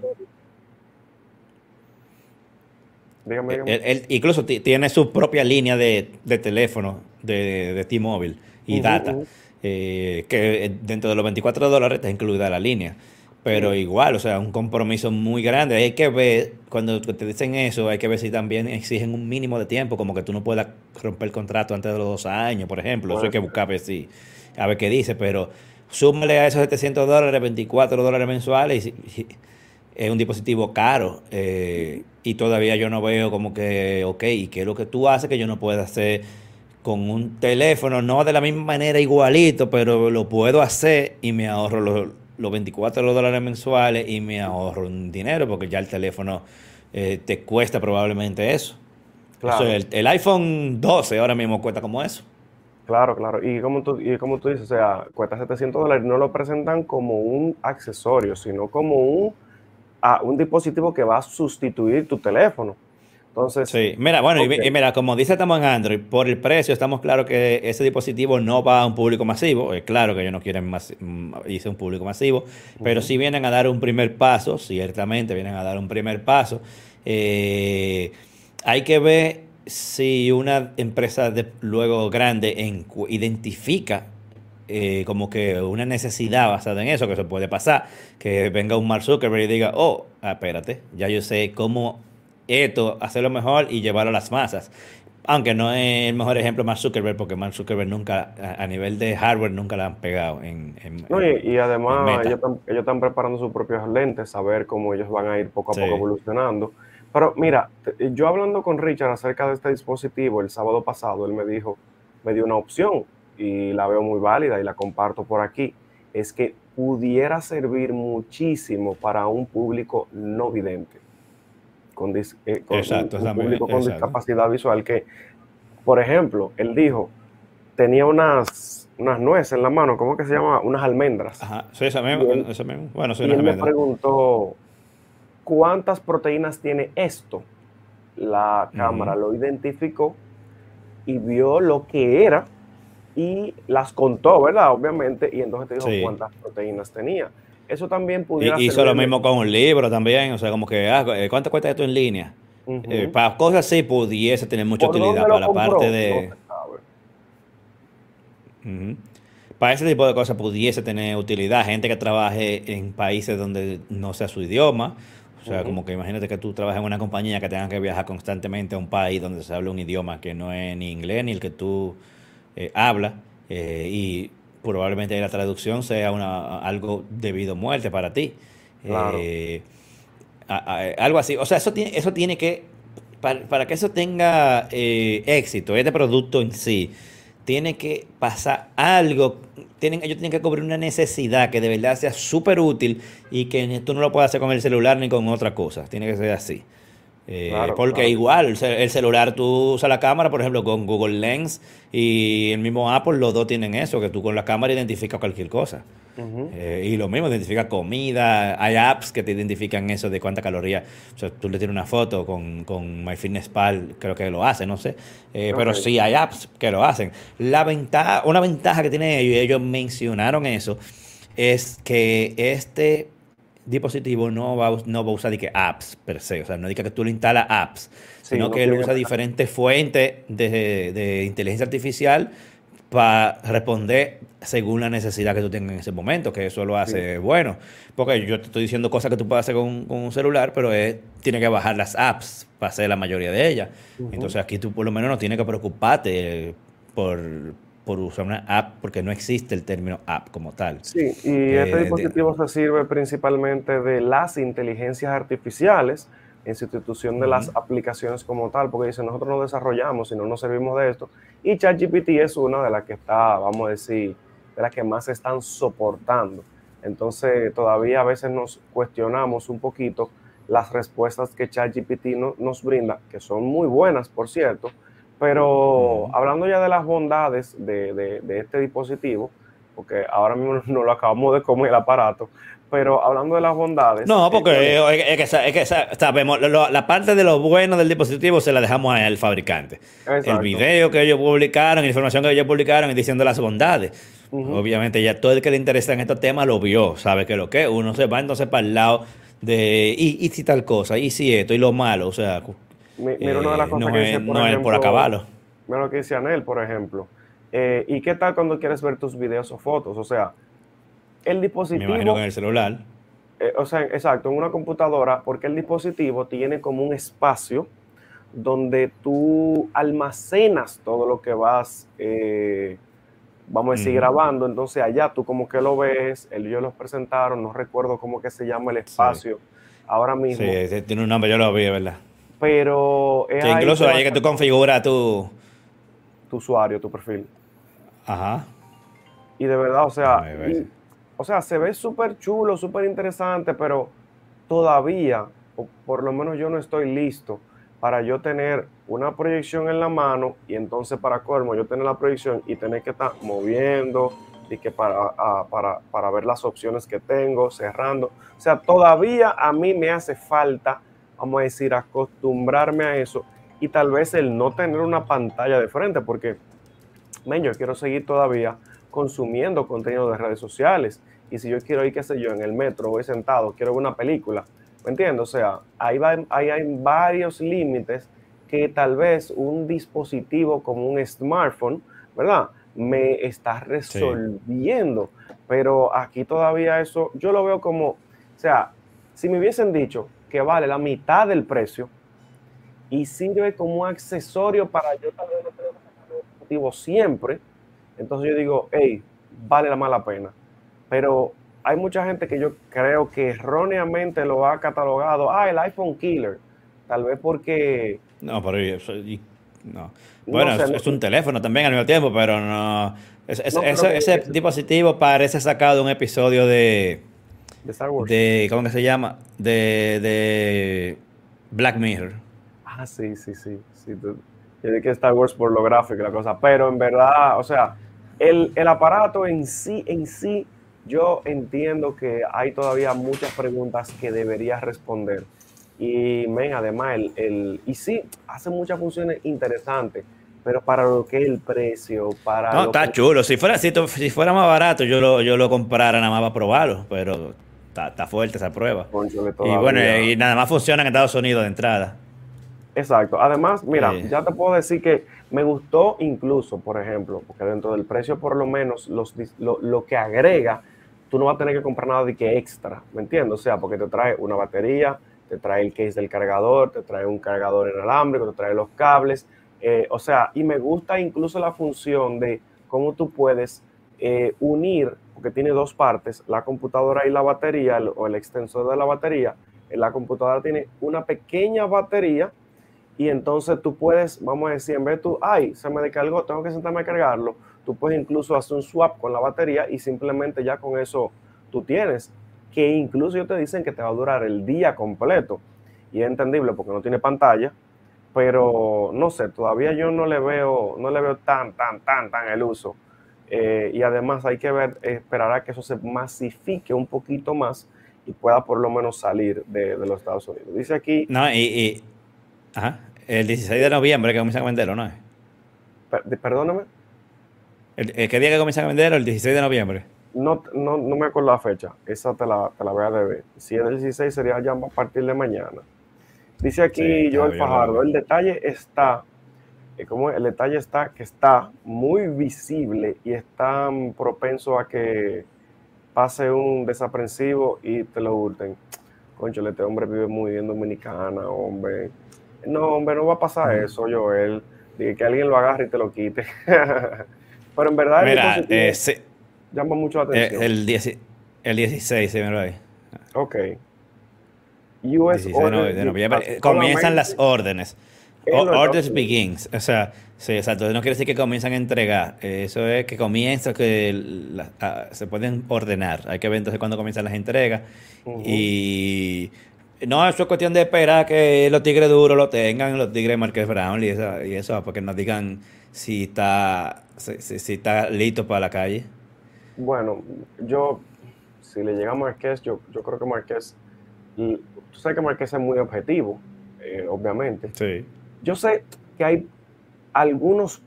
S1: Dígame, Él, incluso tiene su propia línea de, teléfono de, de T-Mobile y data, eh, que dentro de los 24 dólares está incluida la línea. Pero igual, o sea, un compromiso muy grande. Hay que ver, cuando te dicen eso, hay que ver si también exigen un mínimo de tiempo, como que tú no puedas romper el contrato antes de los dos años, por ejemplo. Eso hay que buscar a ver, si, a ver qué dice, pero súmale a esos 700 dólares, 24 dólares mensuales, y, es un dispositivo caro. Eh, y todavía yo no veo como que, ok, ¿y qué es lo que tú haces que yo no pueda hacer con un teléfono? No de la misma manera igualito, pero lo puedo hacer y me ahorro los los 24 dólares mensuales y me ahorro un dinero porque ya el teléfono eh, te cuesta probablemente eso. Claro. el, iPhone 12 ahora mismo cuesta como eso.
S2: Claro, claro. Y como tú, y como tú dices, o sea, cuesta 700 dólares. No lo presentan como un accesorio, sino como un, ah, un dispositivo que va a sustituir tu teléfono. Entonces,
S1: sí, mira, bueno, y, mira, como dice estamos en Android, por el precio estamos claros que ese dispositivo no va a un público masivo. Es claro que ellos no quieren más, mm, irse un público masivo, pero sí vienen a dar un primer paso, ciertamente vienen a dar un primer paso. Eh, hay que ver si una empresa de, luego grande en, identifica eh, como que una necesidad basada en eso, que eso puede pasar, que venga un Mark Zuckerberg y diga, oh, ah, espérate, ya yo sé cómo esto, hacerlo mejor y llevarlo a las masas. Aunque no es el mejor ejemplo Mark Zuckerberg, porque Mark Zuckerberg nunca, a, nivel de hardware, nunca la han pegado. En,
S2: no, y, además ellos están, preparando sus propios lentes, a ver cómo ellos van a ir poco a poco evolucionando. Pero mira, yo hablando con Richard acerca de este dispositivo el sábado pasado, él me dijo, me dio una opción y la veo muy válida y la comparto por aquí. Es que pudiera servir muchísimo para un público no vidente con, eh, un, público con discapacidad visual que, por ejemplo, él dijo, tenía unas, unas nueces en la mano, ¿cómo que se llama? Unas almendras.
S1: Ajá, sí, esa misma, Bueno,
S2: y él me preguntó, ¿cuántas proteínas tiene esto? La cámara lo identificó y vio lo que era y las contó, ¿verdad? Obviamente, y entonces te dijo cuántas proteínas tenía eso también pudiera
S1: y, Hizo lo mismo con un libro también, o sea, como que, ah, eh, ¿cuánto cuesta esto en línea? Eh, para cosas así pudiese tener mucha utilidad para la parte de... Para ese tipo de cosas pudiese tener utilidad. Gente que trabaje en países donde no sea su idioma. O sea, como que imagínate que tú trabajas en una compañía que tenga que viajar constantemente a un país donde se habla un idioma que no es ni inglés ni el que tú eh, hablas. y probablemente la traducción sea una, algo debido a muerte para ti. Eh, algo así. O sea, eso tiene, eso tiene que, para, que eso tenga eh, éxito, este producto en sí, tiene que pasar algo, tienen, ellos tienen que cubrir una necesidad que de verdad sea súper útil y que tú no lo puedas hacer con el celular ni con otra cosa. Tiene que ser así. Eh, porque igual el celular tú usas la cámara, por ejemplo, con Google Lens y el mismo Apple, los dos tienen eso, que tú con la cámara identificas cualquier cosa. Eh, y lo mismo, identifica comida. Hay apps que te identifican eso de cuánta caloría. O sea, tú le tienes una foto con, con MyFitnessPal, creo que lo hace, no sé. Eh, pero sí hay apps que lo hacen. La ventaja, una ventaja que tiene ellos, y ellos mencionaron eso, es que este dispositivo no va, no va a usar que apps per se, o sea, no diga que tú le instalas apps,
S2: Sí,
S1: sino
S2: no
S1: que él usa diferentes fuentes de, de inteligencia artificial para responder según la necesidad que tú tengas en ese momento, que eso lo hace bueno. Porque yo te estoy diciendo cosas que tú puedes hacer con, con un celular, pero es, tiene que bajar las apps para hacer la mayoría de ellas. Entonces aquí tú por lo menos no tienes que preocuparte por, por usar una app, porque no existe el término app como tal.
S2: Sí, y
S1: Eh,
S2: este
S1: de-
S2: dispositivo se sirve principalmente de las inteligencias artificiales en sustitución de las aplicaciones como tal, porque dice, nosotros no desarrollamos y no nos servimos de esto. Y ChatGPT es una de las que está, vamos a decir, de las que más se están soportando. Entonces, todavía a veces nos cuestionamos un poquito las respuestas que ChatGPT no- nos brinda, que son muy buenas, por cierto, pero hablando ya de las bondades de, de- de este dispositivo, porque ahora mismo [LAUGHS] no lo acabamos de comer el aparato, pero hablando de las bondades...
S1: No,
S2: eh,
S1: porque es, es que, es que sa- sabemos, lo- la parte de lo bueno del dispositivo se la dejamos al fabricante. El video que ellos publicaron, la información que ellos publicaron y diciendo las bondades. Obviamente ya todo el que le interesa en estos temas lo vio, sabe que lo que uno se va entonces para el lado de y, y si tal cosa, y si esto, y lo malo, o sea,
S2: Mi- Mira una de las
S1: eh,
S2: cosas
S1: no
S2: que
S1: es,
S2: dice, por
S1: no es
S2: ejemplo,
S1: por acabarlo.
S2: Mira lo que dice Anel, por ejemplo. Eh, ¿Y qué tal cuando quieres ver tus videos o fotos? O sea, el
S1: Me
S2: dispositivo...
S1: imagino que en el celular.
S2: Eh, o sea, exacto, en una computadora, porque el dispositivo tiene como un espacio donde tú almacenas todo lo que vas, eh, vamos a decir, grabando. Entonces allá tú como que lo ves, ellos los presentaron, no recuerdo cómo que se llama el espacio ahora mismo,
S1: sí, tiene un nombre, yo lo vi, ¿verdad?
S2: Pero es ahí
S1: incluso ahí que tú configuras tu...
S2: tu usuario, tu perfil.
S1: Ajá.
S2: Y de verdad, o sea, y- o sea, se ve súper chulo, súper interesante, pero todavía, o por lo menos yo no estoy listo para yo tener una proyección en la mano y entonces para colmo yo tener la proyección y tener que estar moviendo y que para, a- para, para ver las opciones que tengo, cerrando. O sea, todavía a mí me hace falta, vamos a decir, acostumbrarme a eso y tal vez el no tener una pantalla de frente, porque, men, yo quiero seguir todavía consumiendo contenido de redes sociales. Y si yo quiero ir, qué sé yo, en el metro, voy sentado, quiero ver una película, ¿me entiendes? O sea, ahí, va, ahí hay varios límites que tal vez un dispositivo como un smartphone, ¿verdad? Me está resolviendo. Pero aquí todavía eso, yo lo veo como, o sea, si me hubiesen dicho que vale la mitad del precio y sirve como un accesorio para yo tal vez no dispositivo siempre, entonces yo digo, hey, vale la mala pena. Pero hay mucha gente que yo creo que erróneamente lo ha catalogado, ah, el iPhone killer. Tal vez porque,
S1: No, pero eso- y- no. Bueno,
S2: sé,
S1: es, un teléfono también al mismo tiempo, pero no. es- es-
S2: No,
S1: ese dispositivo parece sacado de un episodio de,
S2: de Star Wars.
S1: de. ¿Cómo que se llama? De, de Black Mirror.
S2: Ah, sí, sí, sí. sí tú- yo dije que Star Wars por lo gráfico y la cosa, pero en verdad, o sea, el, el aparato en sí, en sí, yo entiendo que hay todavía muchas preguntas que debería responder. Y, men, además, el, el- y sí, hace muchas funciones interesantes, pero para lo que es el precio, para...
S1: No, está
S2: que-
S1: chulo. Si fuera, si, si fuera más barato, yo lo, yo lo comprara nada más para probarlo, pero está, fuerte esa prueba. Y bueno, y nada más funciona en Estados Unidos de entrada.
S2: Exacto. Además, mira,
S1: Sí.
S2: ya te puedo decir que me gustó incluso, por ejemplo, porque dentro del precio por lo menos los, lo, lo que agrega, tú no vas a tener que comprar nada de que extra, ¿me entiendes? O sea, porque te trae una batería, te trae el case del cargador, te trae un cargador inalámbrico, te trae los cables, eh, o sea, y me gusta incluso la función de cómo tú puedes eh, unir, porque tiene dos partes, la computadora y la batería, o el extensor de la batería. En la computadora tiene una pequeña batería y entonces tú puedes, vamos a decir, en vez de tú, ay, se me descargó, tengo que sentarme a cargarlo, tú puedes incluso hacer un swap con la batería y simplemente ya con eso tú tienes, que incluso ellos te dicen que te va a durar el día completo. Y es entendible porque no tiene pantalla, pero no sé, todavía yo no le veo, no le veo tan, tan, tan, tan el uso. Eh, y además hay que ver, esperar a que eso se masifique un poquito más y pueda por lo menos salir de, de los Estados Unidos. Dice aquí,
S1: No, y, y- ajá, el 16 de noviembre que comienzan a venderlo, ¿no?
S2: per- perdóname,
S1: El, el- ¿Qué día que comienzan a venderlo? El 16 de noviembre.
S2: No, no, no, me acuerdo la fecha, esa te la, te la voy a deber. Si es el 16 sería ya a partir de mañana. Dice aquí Joel Fajardo, el detalle está, eh, como el detalle está que está muy visible y está propenso a que pase un desaprensivo y te lo hurten. Concho, este hombre vive muy bien dominicana, hombre. No, hombre, no va a pasar eso, Joel. De que alguien lo agarre y te lo quite. [LAUGHS] Pero en verdad...
S1: Mira, eh,
S2: llama mucho la eh,
S1: atención. El, el 16, se me lo
S2: Ok.
S1: US comienzan las órdenes. Orders begins. O sea, sí, exacto. No quiere decir que comienzan a entregar. Eso es que comienza, que se pueden ordenar. Hay que ver entonces cuándo comienzan las entregas. Y no, eso es cuestión de esperar que los tigres duros lo tengan, los tigres Marqués Brown y eso, y eso porque nos digan si está, si, está listo para la calle.
S2: Bueno, yo, si le llega a Marqués, yo, yo creo que Marqués tú sabes que Marqués es muy objetivo, eh, obviamente.
S1: Sí.
S2: Yo sé que hay algunos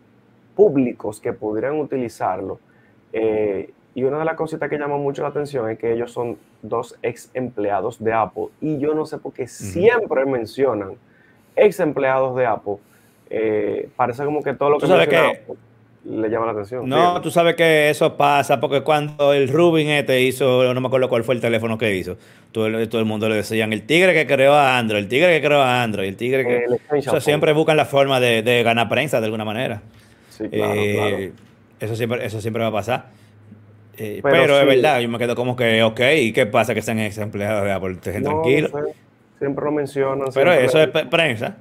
S2: públicos que podrían utilizarlo. Eh, y una de las cositas que llama mucho la atención es que ellos son dos ex empleados de Apple. Y yo no sé por qué siempre mencionan ex empleados de Apple. Eh, parece como que todo lo que menciona Apple le llama la atención.
S1: No, tú sabes que eso pasa porque cuando el Rubin este hizo, no me acuerdo cuál fue el teléfono que hizo, todo el, todo el mundo le decían, el tigre que creó a Android, el tigre que creó a Android, el tigre que... o sea, siempre buscan la forma de, ganar prensa de alguna manera.
S2: Sí, claro, eh,
S1: Eso, siempre, eso siempre va a pasar. Eh, pero, es verdad, yo me quedo como que, ok, ¿y qué pasa que sean ex empleados de Apple? tranquilo.
S2: siempre lo mencionan.
S1: Pero eso es prensa.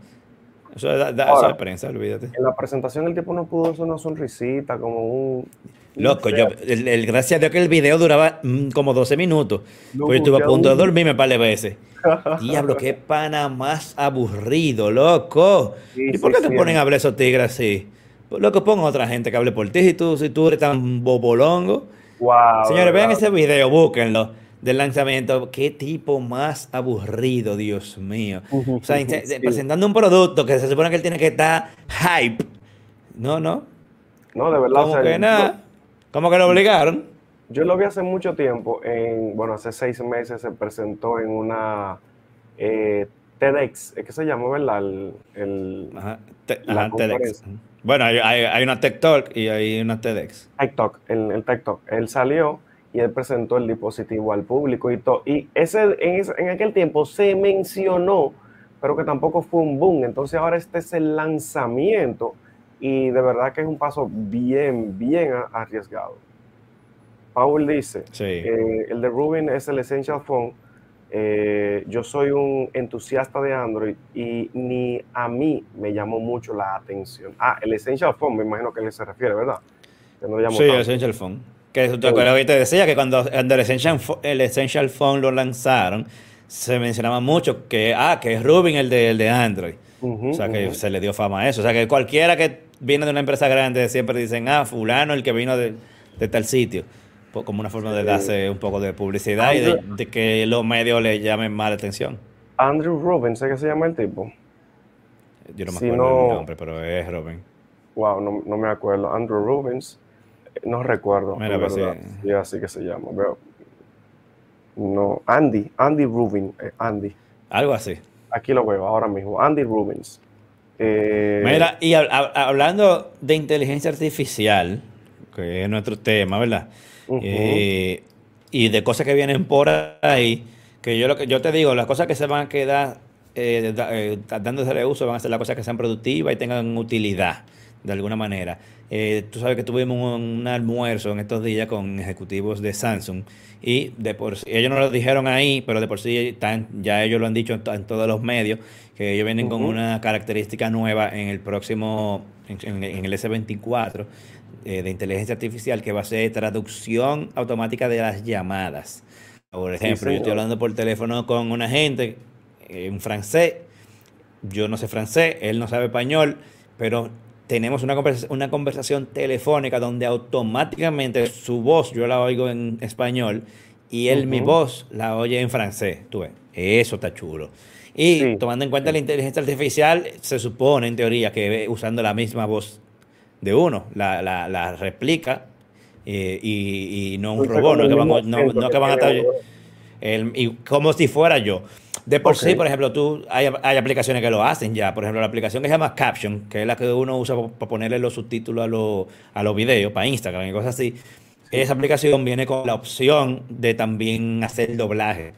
S1: Eso es, prensa, olvídate.
S2: En la presentación el tipo no pudo hacer una sonrisita, como un...
S1: Loco, yo, el, gracias a Dios que el video duraba mm, como 12 minutos. pues yo estuve a punto de dormirme un par de veces. [LAUGHS] Diablo, qué pana más aburrido, loco. ¿Y por qué te ponen a hablar esos tigres así? Pues, loco, pongo a otra gente que hable por ti si tú, si tú eres tan bobolongo.
S2: Wow,
S1: Señores, vean ese video, búsquenlo del lanzamiento. Qué tipo más aburrido, Dios mío. o sea, presentando un producto que se supone que él tiene que estar hype. No, no.
S2: No, de verdad.
S1: Como que nada. Como que lo obligaron.
S2: Yo lo vi hace mucho tiempo. En, bueno, hace seis meses se presentó en una eh, TEDx. ¿Qué se llama, verdad? El,
S1: ajá, TEDx. Bueno, hay, hay, una Tech Talk y hay una TEDx.
S2: Tech Talk, el, el Tech Talk. Él salió y él presentó el dispositivo al público y todo. Y ese, en, en, aquel tiempo se mencionó, pero que tampoco fue un boom. Entonces ahora este es el lanzamiento y de verdad que es un paso bien, bien arriesgado. Paul dice, eh, el de Rubin es el Essential Phone. Eh, yo soy un entusiasta de Android y ni a mí me llamó mucho la atención. Ah, el Essential Phone, me imagino que él se refiere, ¿verdad?
S1: sí, el Essential Phone. Que te acuerdas que te decía que cuando, el, Essential, el Essential Phone lo lanzaron, se mencionaba mucho que, ah, que es Rubin el de, el de Android. o sea, que se le dio fama a eso. O sea, que cualquiera que viene de una empresa grande siempre dicen, ah, fulano el que vino de, tal sitio. Como una forma de darse un poco de publicidad y de, que los medios le llamen más la atención.
S2: Andrew Rubin, ¿sé qué se llama el tipo?
S1: Yo no me acuerdo el nombre, pero es Rubin.
S2: Wow, no, no me acuerdo. Andrew Rubins. No recuerdo. Mira, pues sí. así que se llama. Veo. No, Andy, Andy Rubin, eh, Andy.
S1: Algo así.
S2: Aquí lo veo ahora mismo, Andy Rubins.
S1: Eh, Mira, y hablando de inteligencia artificial, que es nuestro tema, ¿verdad? Eh, y de cosas que vienen por ahí, que yo lo que yo te digo, las cosas que se van a quedar eh, dándose uso van a ser las cosas que sean productivas y tengan utilidad de alguna manera. Eh, tú sabes que tuvimos un, almuerzo en estos días con ejecutivos de Samsung y de por sí, ellos no lo dijeron ahí, pero de por sí están, ya ellos lo han dicho en, todos los medios, que ellos vienen con una característica nueva en el próximo, en, el S24 eh, de inteligencia artificial que va a ser traducción automática de las llamadas. Por ejemplo, yo estoy hablando por teléfono con una gente en francés, yo no sé francés, él no sabe español, pero tenemos una, una conversación telefónica donde automáticamente su voz yo la oigo en español y él mi voz la oye en francés. Tú ves, eso está chulo. Y tomando en cuenta la inteligencia artificial, se supone en teoría que usando la misma voz de uno, la, la, la replica, eh, y, no un robot, no que, van, no, que van a estar... y como si fuera yo. De por sí, por ejemplo, tú hay, aplicaciones que lo hacen ya. Por ejemplo, la aplicación que se llama Caption, que es la que uno usa para ponerle los subtítulos a, a los videos, para Instagram y cosas así. Esa aplicación viene con la opción de también hacer doblaje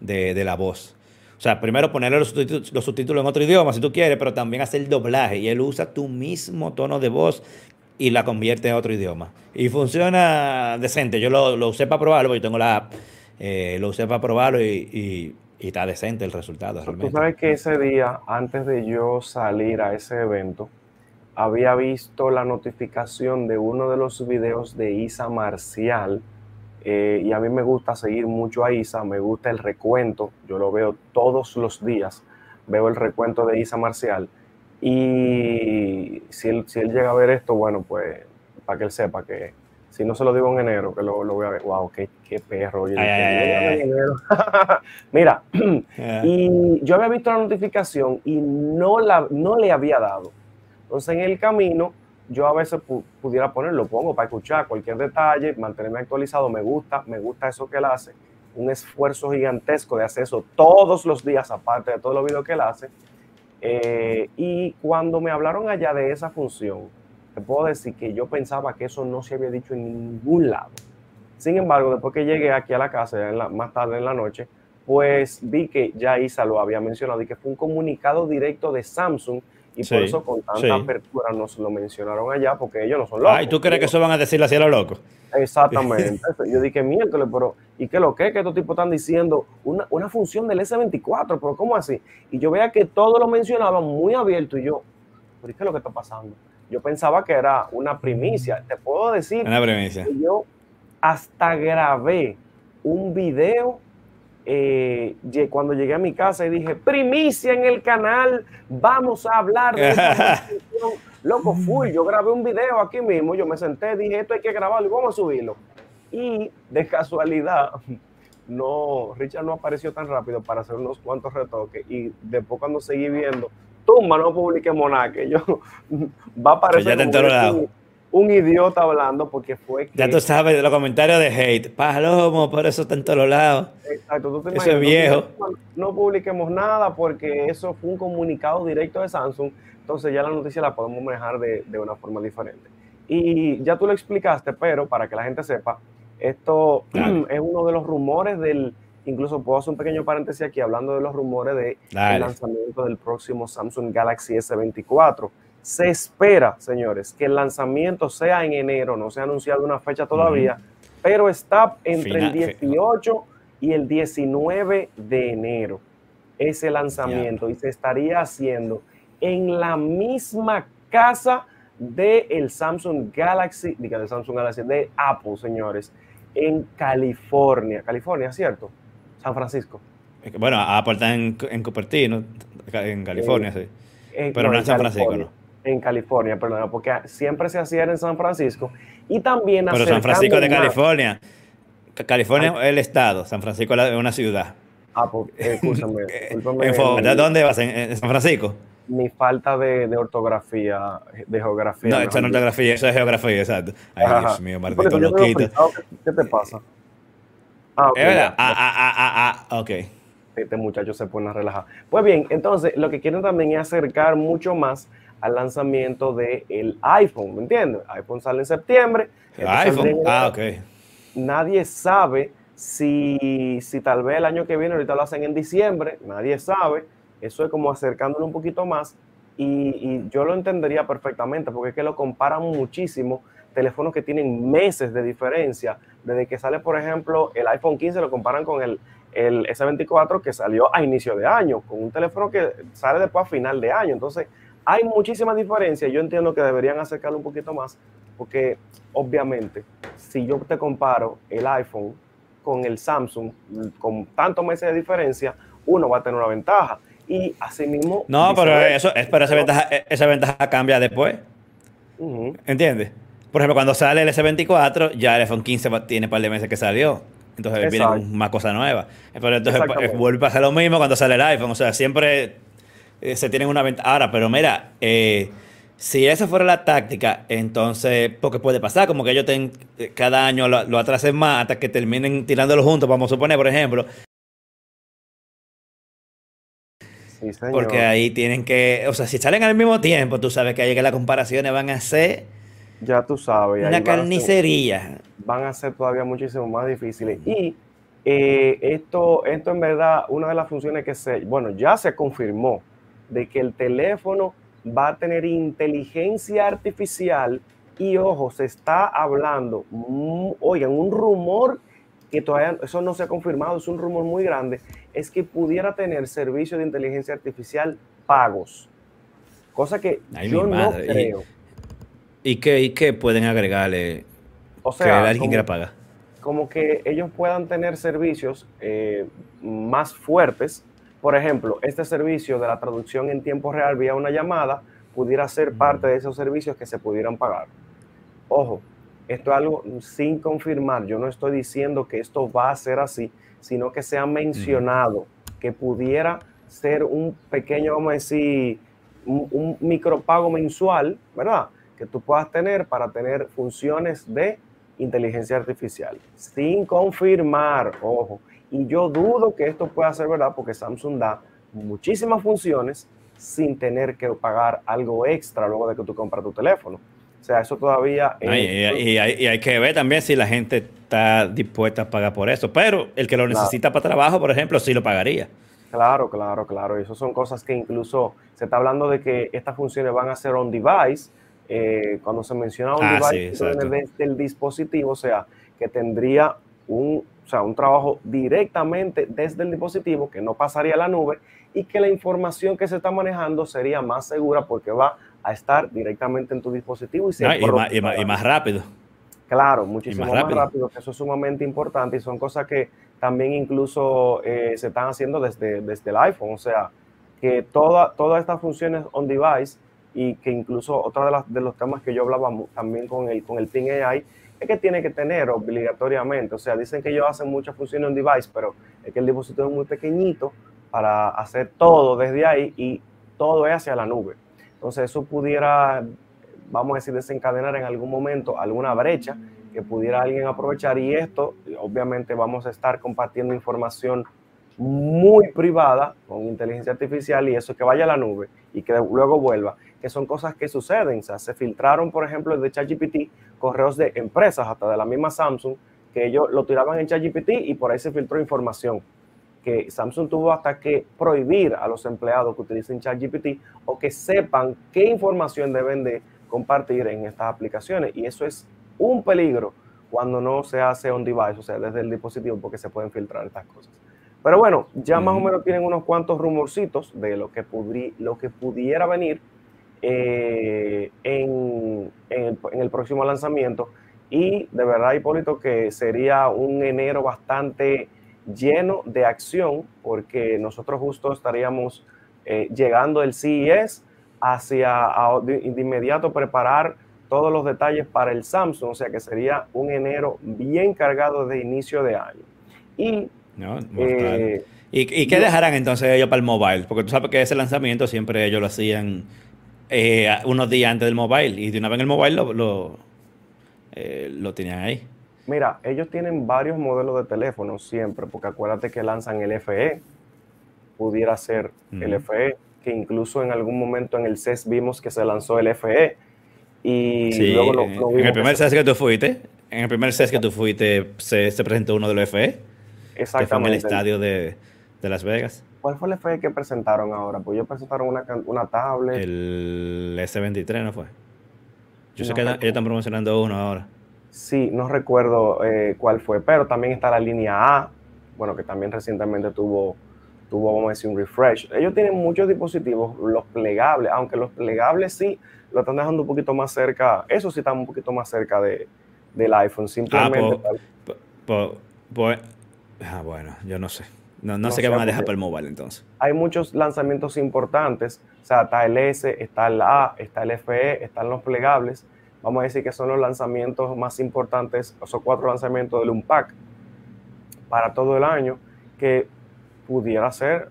S1: de, la voz. O sea, primero ponerle los subtítulos, en otro idioma si tú quieres, pero también hacer doblaje. Y él usa tu mismo tono de voz y la convierte en otro idioma. Y funciona decente. Yo lo, usé para probarlo, porque yo tengo la app. Eh, lo usé para probarlo y y está decente el resultado.
S2: Tú sabes que ese día, antes de yo salir a ese evento, había visto la notificación de uno de los videos de Isa Marcial. Eh, y a mí me gusta seguir mucho a Isa, me gusta el recuento, yo lo veo todos los días, veo el recuento de Isa Marcial. Y si él, si él llega a ver esto, bueno, pues para que él sepa que si no se lo digo en enero, que lo, voy a ver. ¡Wow! ¡Qué, qué perro! Mira, y yo había visto la notificación y no, la, no le había dado. Entonces, en el camino, yo a veces pudiera ponerlo, pongo para escuchar cualquier detalle, mantenerme actualizado. Me gusta, me gusta eso que él hace. Un esfuerzo gigantesco de hacer eso todos los días, aparte de todos los videos que él hace. Eh, y cuando me hablaron allá de esa función, puedo decir que yo pensaba que eso no se había dicho en ningún lado. Sin embargo, después que llegué aquí a la casa, más tarde en la noche, pues vi que ya Isa lo había mencionado y que fue un comunicado directo de Samsung y por eso con tanta apertura nos lo mencionaron allá porque ellos no son locos.
S1: Ay, ¿tú crees que eso van a decirlo así a los locos?
S2: Exactamente. yo dije, miércoles, pero ¿y qué lo que? Que estos tipos están diciendo una, una función del S24, pero ¿cómo así? Y yo veía que todo lo mencionaban muy abierto y yo, ¿pero qué es lo que está pasando? Yo pensaba que era una primicia. Te puedo decir
S1: una primicia.
S2: que yo hasta grabé un video eh, cuando llegué a mi casa y dije, primicia en el canal, vamos a hablar de [LAUGHS] Loco, fui, yo grabé un video aquí mismo, yo me senté, dije, esto hay que grabarlo y vamos a subirlo. Y de casualidad, no, Richard no apareció tan rápido para hacer unos cuantos retoques y después cuando seguí viendo, tumba, no publiquemos nada, que yo [LAUGHS] va a aparecer un, idiota hablando porque fue que...
S1: Ya tú sabes de los comentarios de hate, palomo, por eso está en todos lados. Exacto, tú te Eso es viejo.
S2: No, publiquemos nada porque eso fue un comunicado directo de Samsung, entonces ya la noticia la podemos manejar de, de una forma diferente. Y ya tú lo explicaste, pero para que la gente sepa, esto [CLEARS THROAT] es uno de los rumores del Incluso puedo hacer un pequeño paréntesis aquí hablando de los rumores del de lanzamiento del próximo Samsung Galaxy S24. Se espera, señores, que el lanzamiento sea en enero, no se ha anunciado una fecha todavía, pero está entre el 18 y el 19 de enero ese lanzamiento y se estaría haciendo en la misma casa del el Samsung Galaxy, diga, del Samsung Galaxy, de Apple, señores, en California. California, ¿cierto? San Francisco.
S1: Bueno, está en, en Cupertino, en California, sí. Pero no, en San Francisco, ¿no?
S2: En California, perdón, porque siempre se hacía en San Francisco. Y también
S1: Pero San Francisco de California. California es el estado, San Francisco es una ciudad.
S2: Ah, pues, eh,
S1: ¿De [LAUGHS] ¿Dónde vas? ¿En, San Francisco?
S2: Mi falta de, ortografía, de geografía.
S1: No, eso no es ortografía, eso es geografía, exacto. Ay, Dios mío, maldito loquito.
S2: ¿Qué te pasa?
S1: Ah, okay, ah, ah, ah, ah, ah, ok.
S2: Este muchacho se pone a relajar. Pues bien, entonces lo que quieren también es acercar mucho más al lanzamiento del iPhone, ¿me entiendes? iPhone sale en septiembre.
S1: El iPhone, ah, ok.
S2: Nadie sabe si, si tal vez el año que viene, ahorita lo hacen en diciembre, nadie sabe. Eso es como acercándolo un poquito más. Y, y, yo lo entendería perfectamente porque es que lo comparan muchísimo teléfonos que tienen meses de diferencia. Desde que sale, por ejemplo, el iPhone 15, lo comparan con el, el S24 que salió a inicio de año, con un teléfono que sale después a final de año. Entonces, hay muchísimas diferencias. Yo entiendo que deberían acercarlo un poquito más, porque obviamente, si yo te comparo el iPhone con el Samsung, con tantos meses de diferencia, uno va a tener una ventaja. Y asimismo.
S1: No, pero eso, pero esa ventaja, esa ventaja cambia después. ¿Entiendes? Por ejemplo, cuando sale el S24, ya el iPhone 15 tiene un par de meses que salió. Entonces viene más cosas nuevas. Pero entonces pues, vuelve a pasar lo mismo cuando sale el iPhone. O sea, siempre eh, se tienen una ventaja. Ahora, pero mira, eh, si esa fuera la táctica, entonces, porque puede pasar, como que ellos cada año lo, lo, atrasen más hasta que terminen tirándolo juntos, vamos a suponer, por ejemplo. Sí, porque ahí tienen que, o sea, si salen al mismo tiempo, tú sabes que ahí que las comparaciones van a ser...
S2: Ya tú sabes.
S1: Una carnicería.
S2: Van a, ser, todavía muchísimo más difíciles. Y eh, esto, esto en verdad, una de las funciones que se, bueno, ya se confirmó de que el teléfono va a tener inteligencia artificial y ojo, se está hablando, oigan, un rumor que todavía eso no se ha confirmado, es un rumor muy grande, es que pudiera tener servicios de inteligencia artificial pagos. Cosa que yo no creo.
S1: ¿Y, qué, pueden agregarle o sea, que alguien quiera pagar?
S2: Como que ellos puedan tener servicios eh, más fuertes por ejemplo, este servicio de la traducción en tiempo real vía una llamada pudiera ser parte de esos servicios que se pudieran pagar. Ojo, esto es algo sin confirmar. Yo no estoy diciendo que esto va a ser así, sino que se ha mencionado que pudiera ser un pequeño, vamos a decir, un, un micropago mensual, ¿verdad? Que tú puedas tener para tener funciones de inteligencia artificial. Sin confirmar, ojo. Y yo dudo que esto pueda ser verdad porque Samsung da muchísimas funciones sin tener que pagar algo extra luego de que tú compras tu teléfono. O sea, eso todavía...
S1: y, hay, que ver también si la gente está dispuesta a pagar por eso. Pero el que lo necesita para trabajo, por ejemplo, sí lo pagaría.
S2: Claro, claro, claro. Y eso son cosas que incluso se está hablando de que estas funciones van a ser on device. Eh, cuando se menciona on ah, device, desde el dispositivo, o sea, que tendría un o sea, un trabajo directamente desde el dispositivo que no pasaría a la nube y que la información que se está manejando sería más segura porque va a estar directamente en tu dispositivo y,
S1: más, rápido.
S2: Claro, muchísimo más rápido. eso es sumamente importante y son cosas que también incluso eh, se están haciendo desde, desde el iPhone, o sea, que toda, todas estas funciones on device y que incluso otra de, las, de los temas que yo hablaba también con el, con el AI es que tiene que tener obligatoriamente. O sea, dicen que ellos hacen muchas funciones en device, pero es que el dispositivo es muy pequeñito para hacer todo desde ahí y todo es hacia la nube. Entonces eso pudiera, vamos a decir, desencadenar en algún momento alguna brecha que pudiera alguien aprovechar y esto, obviamente vamos a estar compartiendo información muy privada con inteligencia artificial y eso que vaya a la nube y que luego vuelva, que son cosas que suceden. O sea, se filtraron, por ejemplo, de ChatGPT correos de empresas, hasta de la misma Samsung, que ellos lo tiraban en ChatGPT y por ahí se filtró información. Que Samsung tuvo hasta que prohibir a los empleados que utilicen ChatGPT o que sepan qué información deben de compartir en estas aplicaciones. Y eso es un peligro cuando no se hace on device, o sea, desde el dispositivo, porque se pueden filtrar estas cosas. Pero bueno, ya más o menos tienen unos cuantos rumorcitos de lo que, lo que pudiera venir eh, en, el, próximo lanzamiento. Y de verdad, Hipólito, que sería un enero bastante lleno de acción, porque nosotros justo estaríamos eh, llegando el CES hacia de, inmediato preparar todos los detalles para el Samsung, o sea que sería un enero bien cargado de inicio de año. Y,
S1: eh, ¿Y, qué dejarán entonces ellos para el mobile? Porque tú sabes que ese lanzamiento siempre ellos lo hacían eh, unos días antes del mobile y de una vez en el mobile lo, lo, eh, lo tenían ahí.
S2: Mira, ellos tienen varios modelos de teléfono siempre, porque acuérdate que lanzan el FE, pudiera ser el FE, que incluso en algún momento en el CES vimos que se lanzó el FE. Y luego lo,
S1: En el primer CES que tú fuiste, en el primer CES que tú fuiste, se, se presentó uno de los FE. Exactamente. Que fue en el estadio de, de Las Vegas.
S2: ¿Cuál fue el FE que presentaron ahora? Pues ellos presentaron una, una tablet.
S1: El S23, ¿no fue? Yo sé que ellos están promocionando uno ahora.
S2: Sí, no recuerdo eh, cuál fue, pero también está la línea A, bueno, que también recientemente tuvo, tuvo, vamos a decir, un refresh. Ellos tienen muchos dispositivos, los plegables, aunque los plegables sí lo están dejando un poquito más cerca, eso sí está un poquito más cerca de, del iPhone, simplemente.
S1: Ah, pues, ah, bueno, yo no sé. No, sé qué van a dejar para el mobile entonces.
S2: Hay muchos lanzamientos importantes. O sea, está el S, está el A, está el FE, están los plegables. Vamos a decir que son los lanzamientos más importantes, esos cuatro lanzamientos del Unpack para todo el año, que pudiera ser.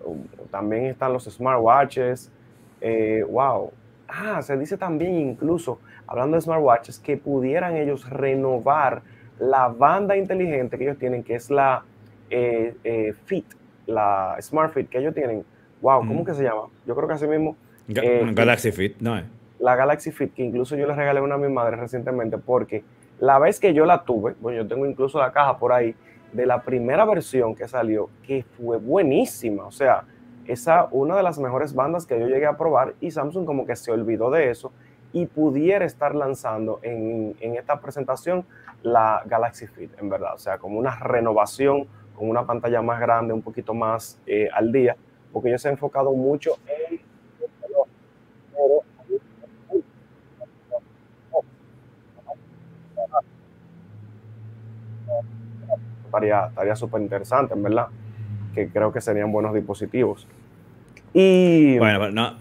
S2: También están los smartwatches. Eh, wow. ah, se dice también incluso, hablando de smartwatches, que pudieran ellos renovar la banda inteligente que ellos tienen, que es la eh, eh, Fit, la Smart Fit que ellos tienen. Wow, ¿cómo que se llama? Yo creo que así mismo.
S1: Eh, Galaxy Fit, no es.
S2: La Galaxy Fit, que incluso yo le regalé una a mi madre recientemente, porque la vez que yo la tuve, bueno, yo tengo incluso la caja por ahí, de la primera versión que salió, que fue buenísima. O sea, esa una de las mejores bandas que yo llegué a probar y Samsung como que se olvidó de eso y pudiera estar lanzando en, en esta presentación la Galaxy Fit, en verdad. O sea, como una renovación con una pantalla más grande, un poquito más eh, al día, porque ellos se han enfocado mucho en estaría súper interesante, en verdad, que creo que serían buenos dispositivos. Y...
S1: Bueno, no...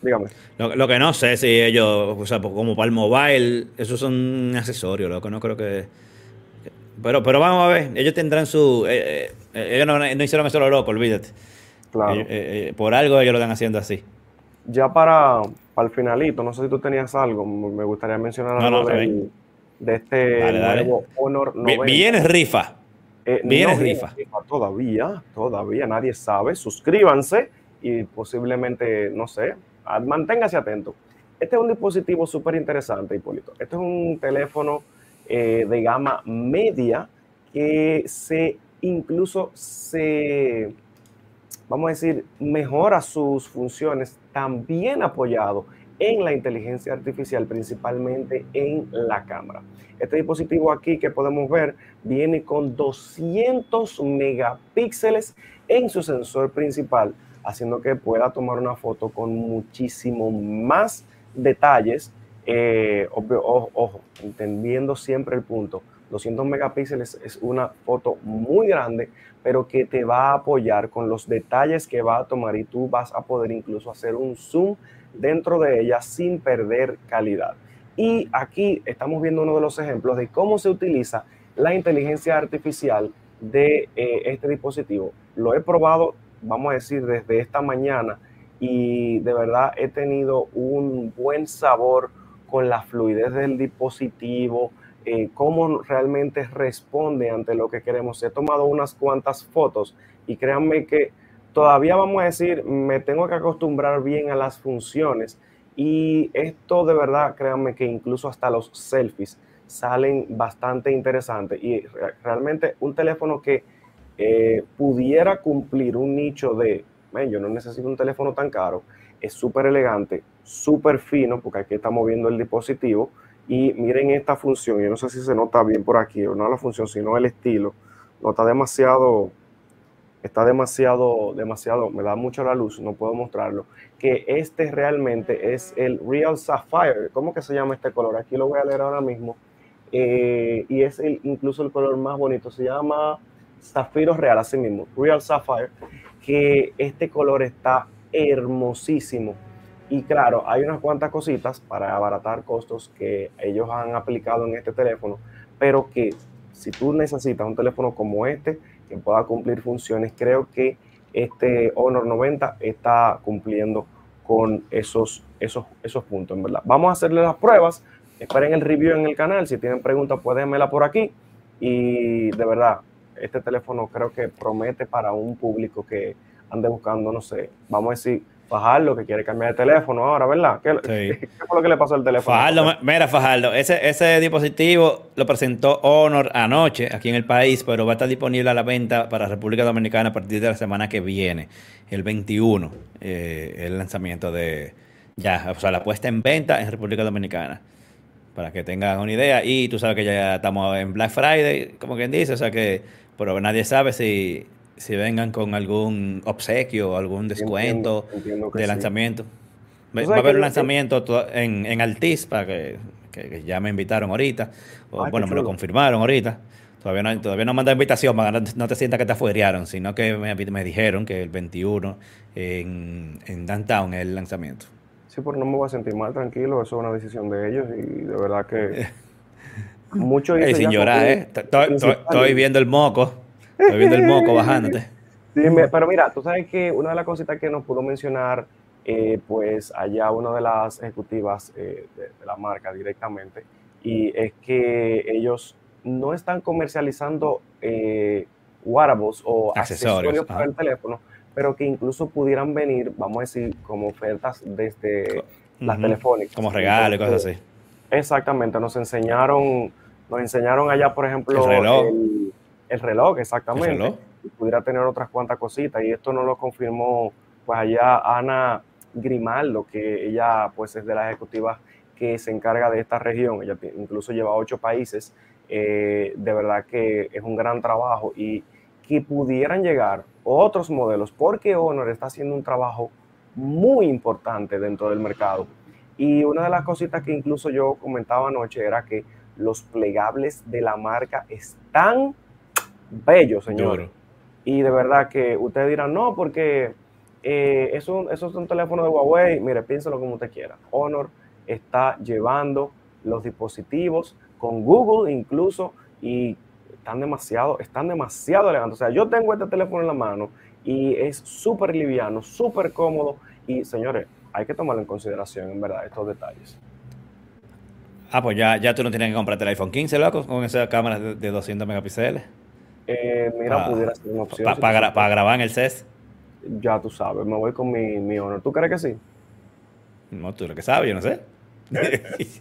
S1: Dígame. Lo, que no sé si ellos, o sea, como para el mobile, esos son accesorios, lo que no creo que... Pero, pero vamos a ver, ellos tendrán su... Eh, eh, ellos no, hicieron eso lo loco, olvídate. Claro. Eh, por algo ellos lo están haciendo así.
S2: Ya para, para el finalito, no sé si tú tenías algo, me gustaría mencionar algo de, este nuevo Honor 90.
S1: Viene rifa.
S2: viene rifa. rifa. Todavía, todavía nadie sabe. Suscríbanse y posiblemente, no sé, manténgase atento. Este es un dispositivo súper interesante, Hipólito. Este es un teléfono eh, de gama media que se incluso se, vamos a decir, mejora sus funciones, también apoyado en la inteligencia artificial, principalmente en la cámara. Este dispositivo aquí que podemos ver viene con 200 megapíxeles en su sensor principal, haciendo que pueda tomar una foto con muchísimo más detalles. Eh, ojo, entendiendo siempre el punto. 200 megapíxeles es una foto muy grande, pero que te va a apoyar con los detalles que va a tomar y tú vas a poder incluso hacer un zoom dentro de ella sin perder calidad. Y aquí estamos viendo uno de los ejemplos de cómo se utiliza la inteligencia artificial de eh, este dispositivo. Lo he probado vamos a decir, desde esta mañana y de verdad he tenido un buen sabor con la fluidez del dispositivo, eh, cómo realmente responde ante lo que queremos. He tomado unas cuantas fotos y créanme que todavía vamos a decir, me tengo que acostumbrar bien a las funciones y esto de verdad, créanme que incluso hasta los selfies salen bastante interesantes y realmente un teléfono que eh, pudiera cumplir un nicho de, yo no necesito un teléfono tan caro, es súper elegante, súper fino, porque aquí estamos viendo el dispositivo, y miren esta función, yo no sé si se nota bien por aquí, o no la función, sino el estilo, no está demasiado, está demasiado, demasiado, me da mucho la luz, no puedo mostrarlo, que este realmente es el Real Sapphire, ¿cómo que se llama este color? Aquí lo voy a leer ahora mismo, eh, y es incluso el color más bonito, se llama zafiro real, así mismo, Real Sapphire, que este color está hermosísimo. Y claro, hay unas cuantas cositas para abaratar costos que ellos han aplicado en este teléfono, pero que si tú necesitas un teléfono como este, que pueda cumplir funciones, creo que este Honor 90 está cumpliendo con esos, esos, esos puntos, en verdad. Vamos a hacerle las pruebas, esperen el review en el canal, si tienen preguntas pueden por aquí y de verdad, este teléfono creo que promete para un público que ande buscando, no sé, vamos a decir, Fajardo, que quiere cambiar de teléfono ahora, ¿verdad? [LAUGHS] ¿Qué, fue lo que le pasó al teléfono?
S1: Fajardo, mira, Fajardo, ese, ese dispositivo lo presentó Honor anoche aquí en el país, pero va a estar disponible a la venta para República Dominicana a partir de la semana que viene, el 21, eh, el lanzamiento de, ya, o sea, la puesta en venta en República Dominicana para que tengan una idea. Y tú sabes que ya estamos en Black Friday, como quien dice, o sea que pero nadie sabe si, si vengan con algún obsequio o algún descuento de lanzamiento. Va a haber un lanzamiento en, en Altis, para que, ya me invitaron ahorita. bueno, me lo confirmaron ahorita. Todavía no, todavía no mandado invitación para no, no te sientas que te afuerearon, sino que me, me, dijeron que el 21 en, en Downtown es el lanzamiento.
S2: Sí, pero no me voy a sentir mal, tranquilo, eso es una decisión de ellos y de verdad que [LAUGHS] Mucho
S1: Hey, señora, ¿eh? Estoy, viendo el moco. Estoy viendo el moco bajándote.
S2: pero mira, tú sabes que una de las cositas que nos pudo mencionar eh, pues allá una de las ejecutivas de, la marca directamente, y es que ellos no están comercializando wearables o accesorios, para el teléfono, pero que incluso pudieran venir, vamos a decir, como ofertas desde las telefónicas.
S1: Como regalo y cosas así.
S2: Exactamente, nos enseñaron, nos enseñaron allá, por ejemplo, el reloj, el, reloj exactamente. Y pudiera tener otras cuantas cositas. Y esto no lo confirmó, pues allá Ana Grimaldo, que ella pues es de la ejecutiva que se encarga de esta región. Ella incluso lleva ocho países. Eh, de verdad que es un gran trabajo y que pudieran llegar otros modelos, porque Honor está haciendo un trabajo muy importante dentro del mercado. Y una de las cositas que incluso yo comentaba anoche era que los plegables de la marca están bellos, señores. Y de verdad que ustedes dirán, no, porque eh, eso, es un teléfono de Huawei. Mire, piénselo como usted quiera. Honor está llevando los dispositivos con Google incluso y están demasiado, están demasiado elegantes. O sea, yo tengo este teléfono en la mano y es súper liviano, súper cómodo y señores, hay que tomarlo en consideración, en verdad, estos detalles.
S1: Ah, pues ya, ya tú no tienes que comprarte el iPhone 15, loco, con esa cámara de, 200 megapíxeles.
S2: Eh, mira, pudiera ser una opción.
S1: Para grabar en el CES.
S2: Ya tú sabes, me voy con mi, mi Honor. ¿Tú crees que sí?
S1: No, tú lo que sabes, yo no sé. [LAUGHS]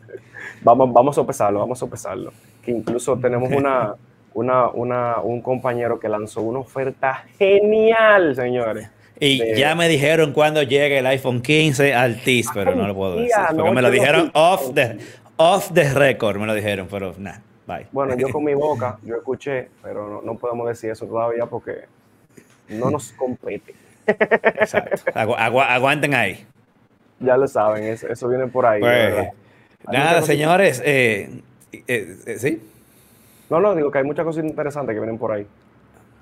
S2: vamos, vamos a sopesarlo, vamos a sopesarlo. Que incluso tenemos una, una, una, un compañero que lanzó una oferta genial, señores.
S1: Y ya me dijeron cuando llegue el iPhone 15 al TIS, pero no lo puedo decir. Porque me lo dijeron off the, off the record, me lo dijeron, pero nada, bye.
S2: Bueno, yo con mi [LAUGHS] boca, yo escuché, pero no, podemos decir eso todavía porque no nos compete.
S1: Exacto. aguanten ahí.
S2: Ya lo saben, eso, viene por ahí. Pues,
S1: nada, señores, eh, eh, eh, ¿sí?
S2: No, no, digo que hay muchas cosas interesantes que vienen por ahí.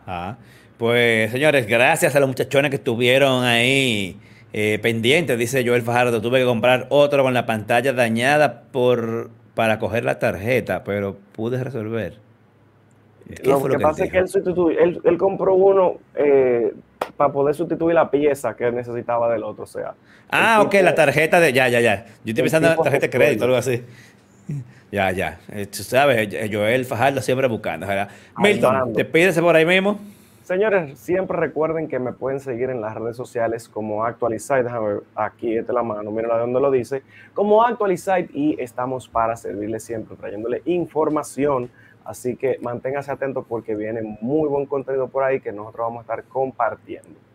S1: Ah. Pues señores, gracias a los muchachones que estuvieron ahí pendientes, dice Joel Fajardo, tuve que comprar otro con la pantalla dañada por, para coger la tarjeta, pero pude resolver.
S2: lo, que pasa es que él, él, compró uno eh, para poder sustituir la pieza que necesitaba del otro, o sea.
S1: Ah, ok, la tarjeta de, ya, ya, ya. Yo estoy pensando en la tarjeta de crédito, algo así. Ya, ya. Eh, tú sabes, Joel Fajardo siempre buscando. Milton, te pides por ahí mismo.
S2: Señores, siempre recuerden que me pueden seguir en las redes sociales como Actualizite. Déjame ver, aquí de la mano, miren de dónde lo dice. Como Actualizite y estamos para servirles siempre, trayéndole información. Así que manténgase atentos porque viene muy buen contenido por ahí que nosotros vamos a estar compartiendo.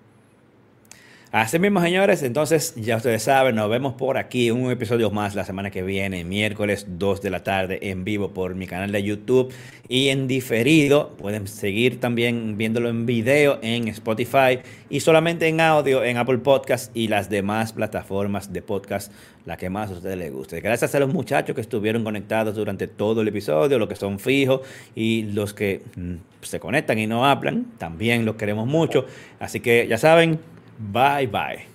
S1: Así mismo, señores, entonces ya ustedes saben, nos vemos por aquí un episodio más la semana que viene, miércoles 2 de la tarde en vivo por mi canal de YouTube y en diferido. Pueden seguir también viéndolo en video en Spotify y solamente en audio en Apple Podcast y las demás plataformas de podcast, la que más a ustedes les guste. Gracias a los muchachos que estuvieron conectados durante todo el episodio, los que son fijos y los que mm, se conectan y no hablan, también los queremos mucho. Así que ya saben, Bye bye.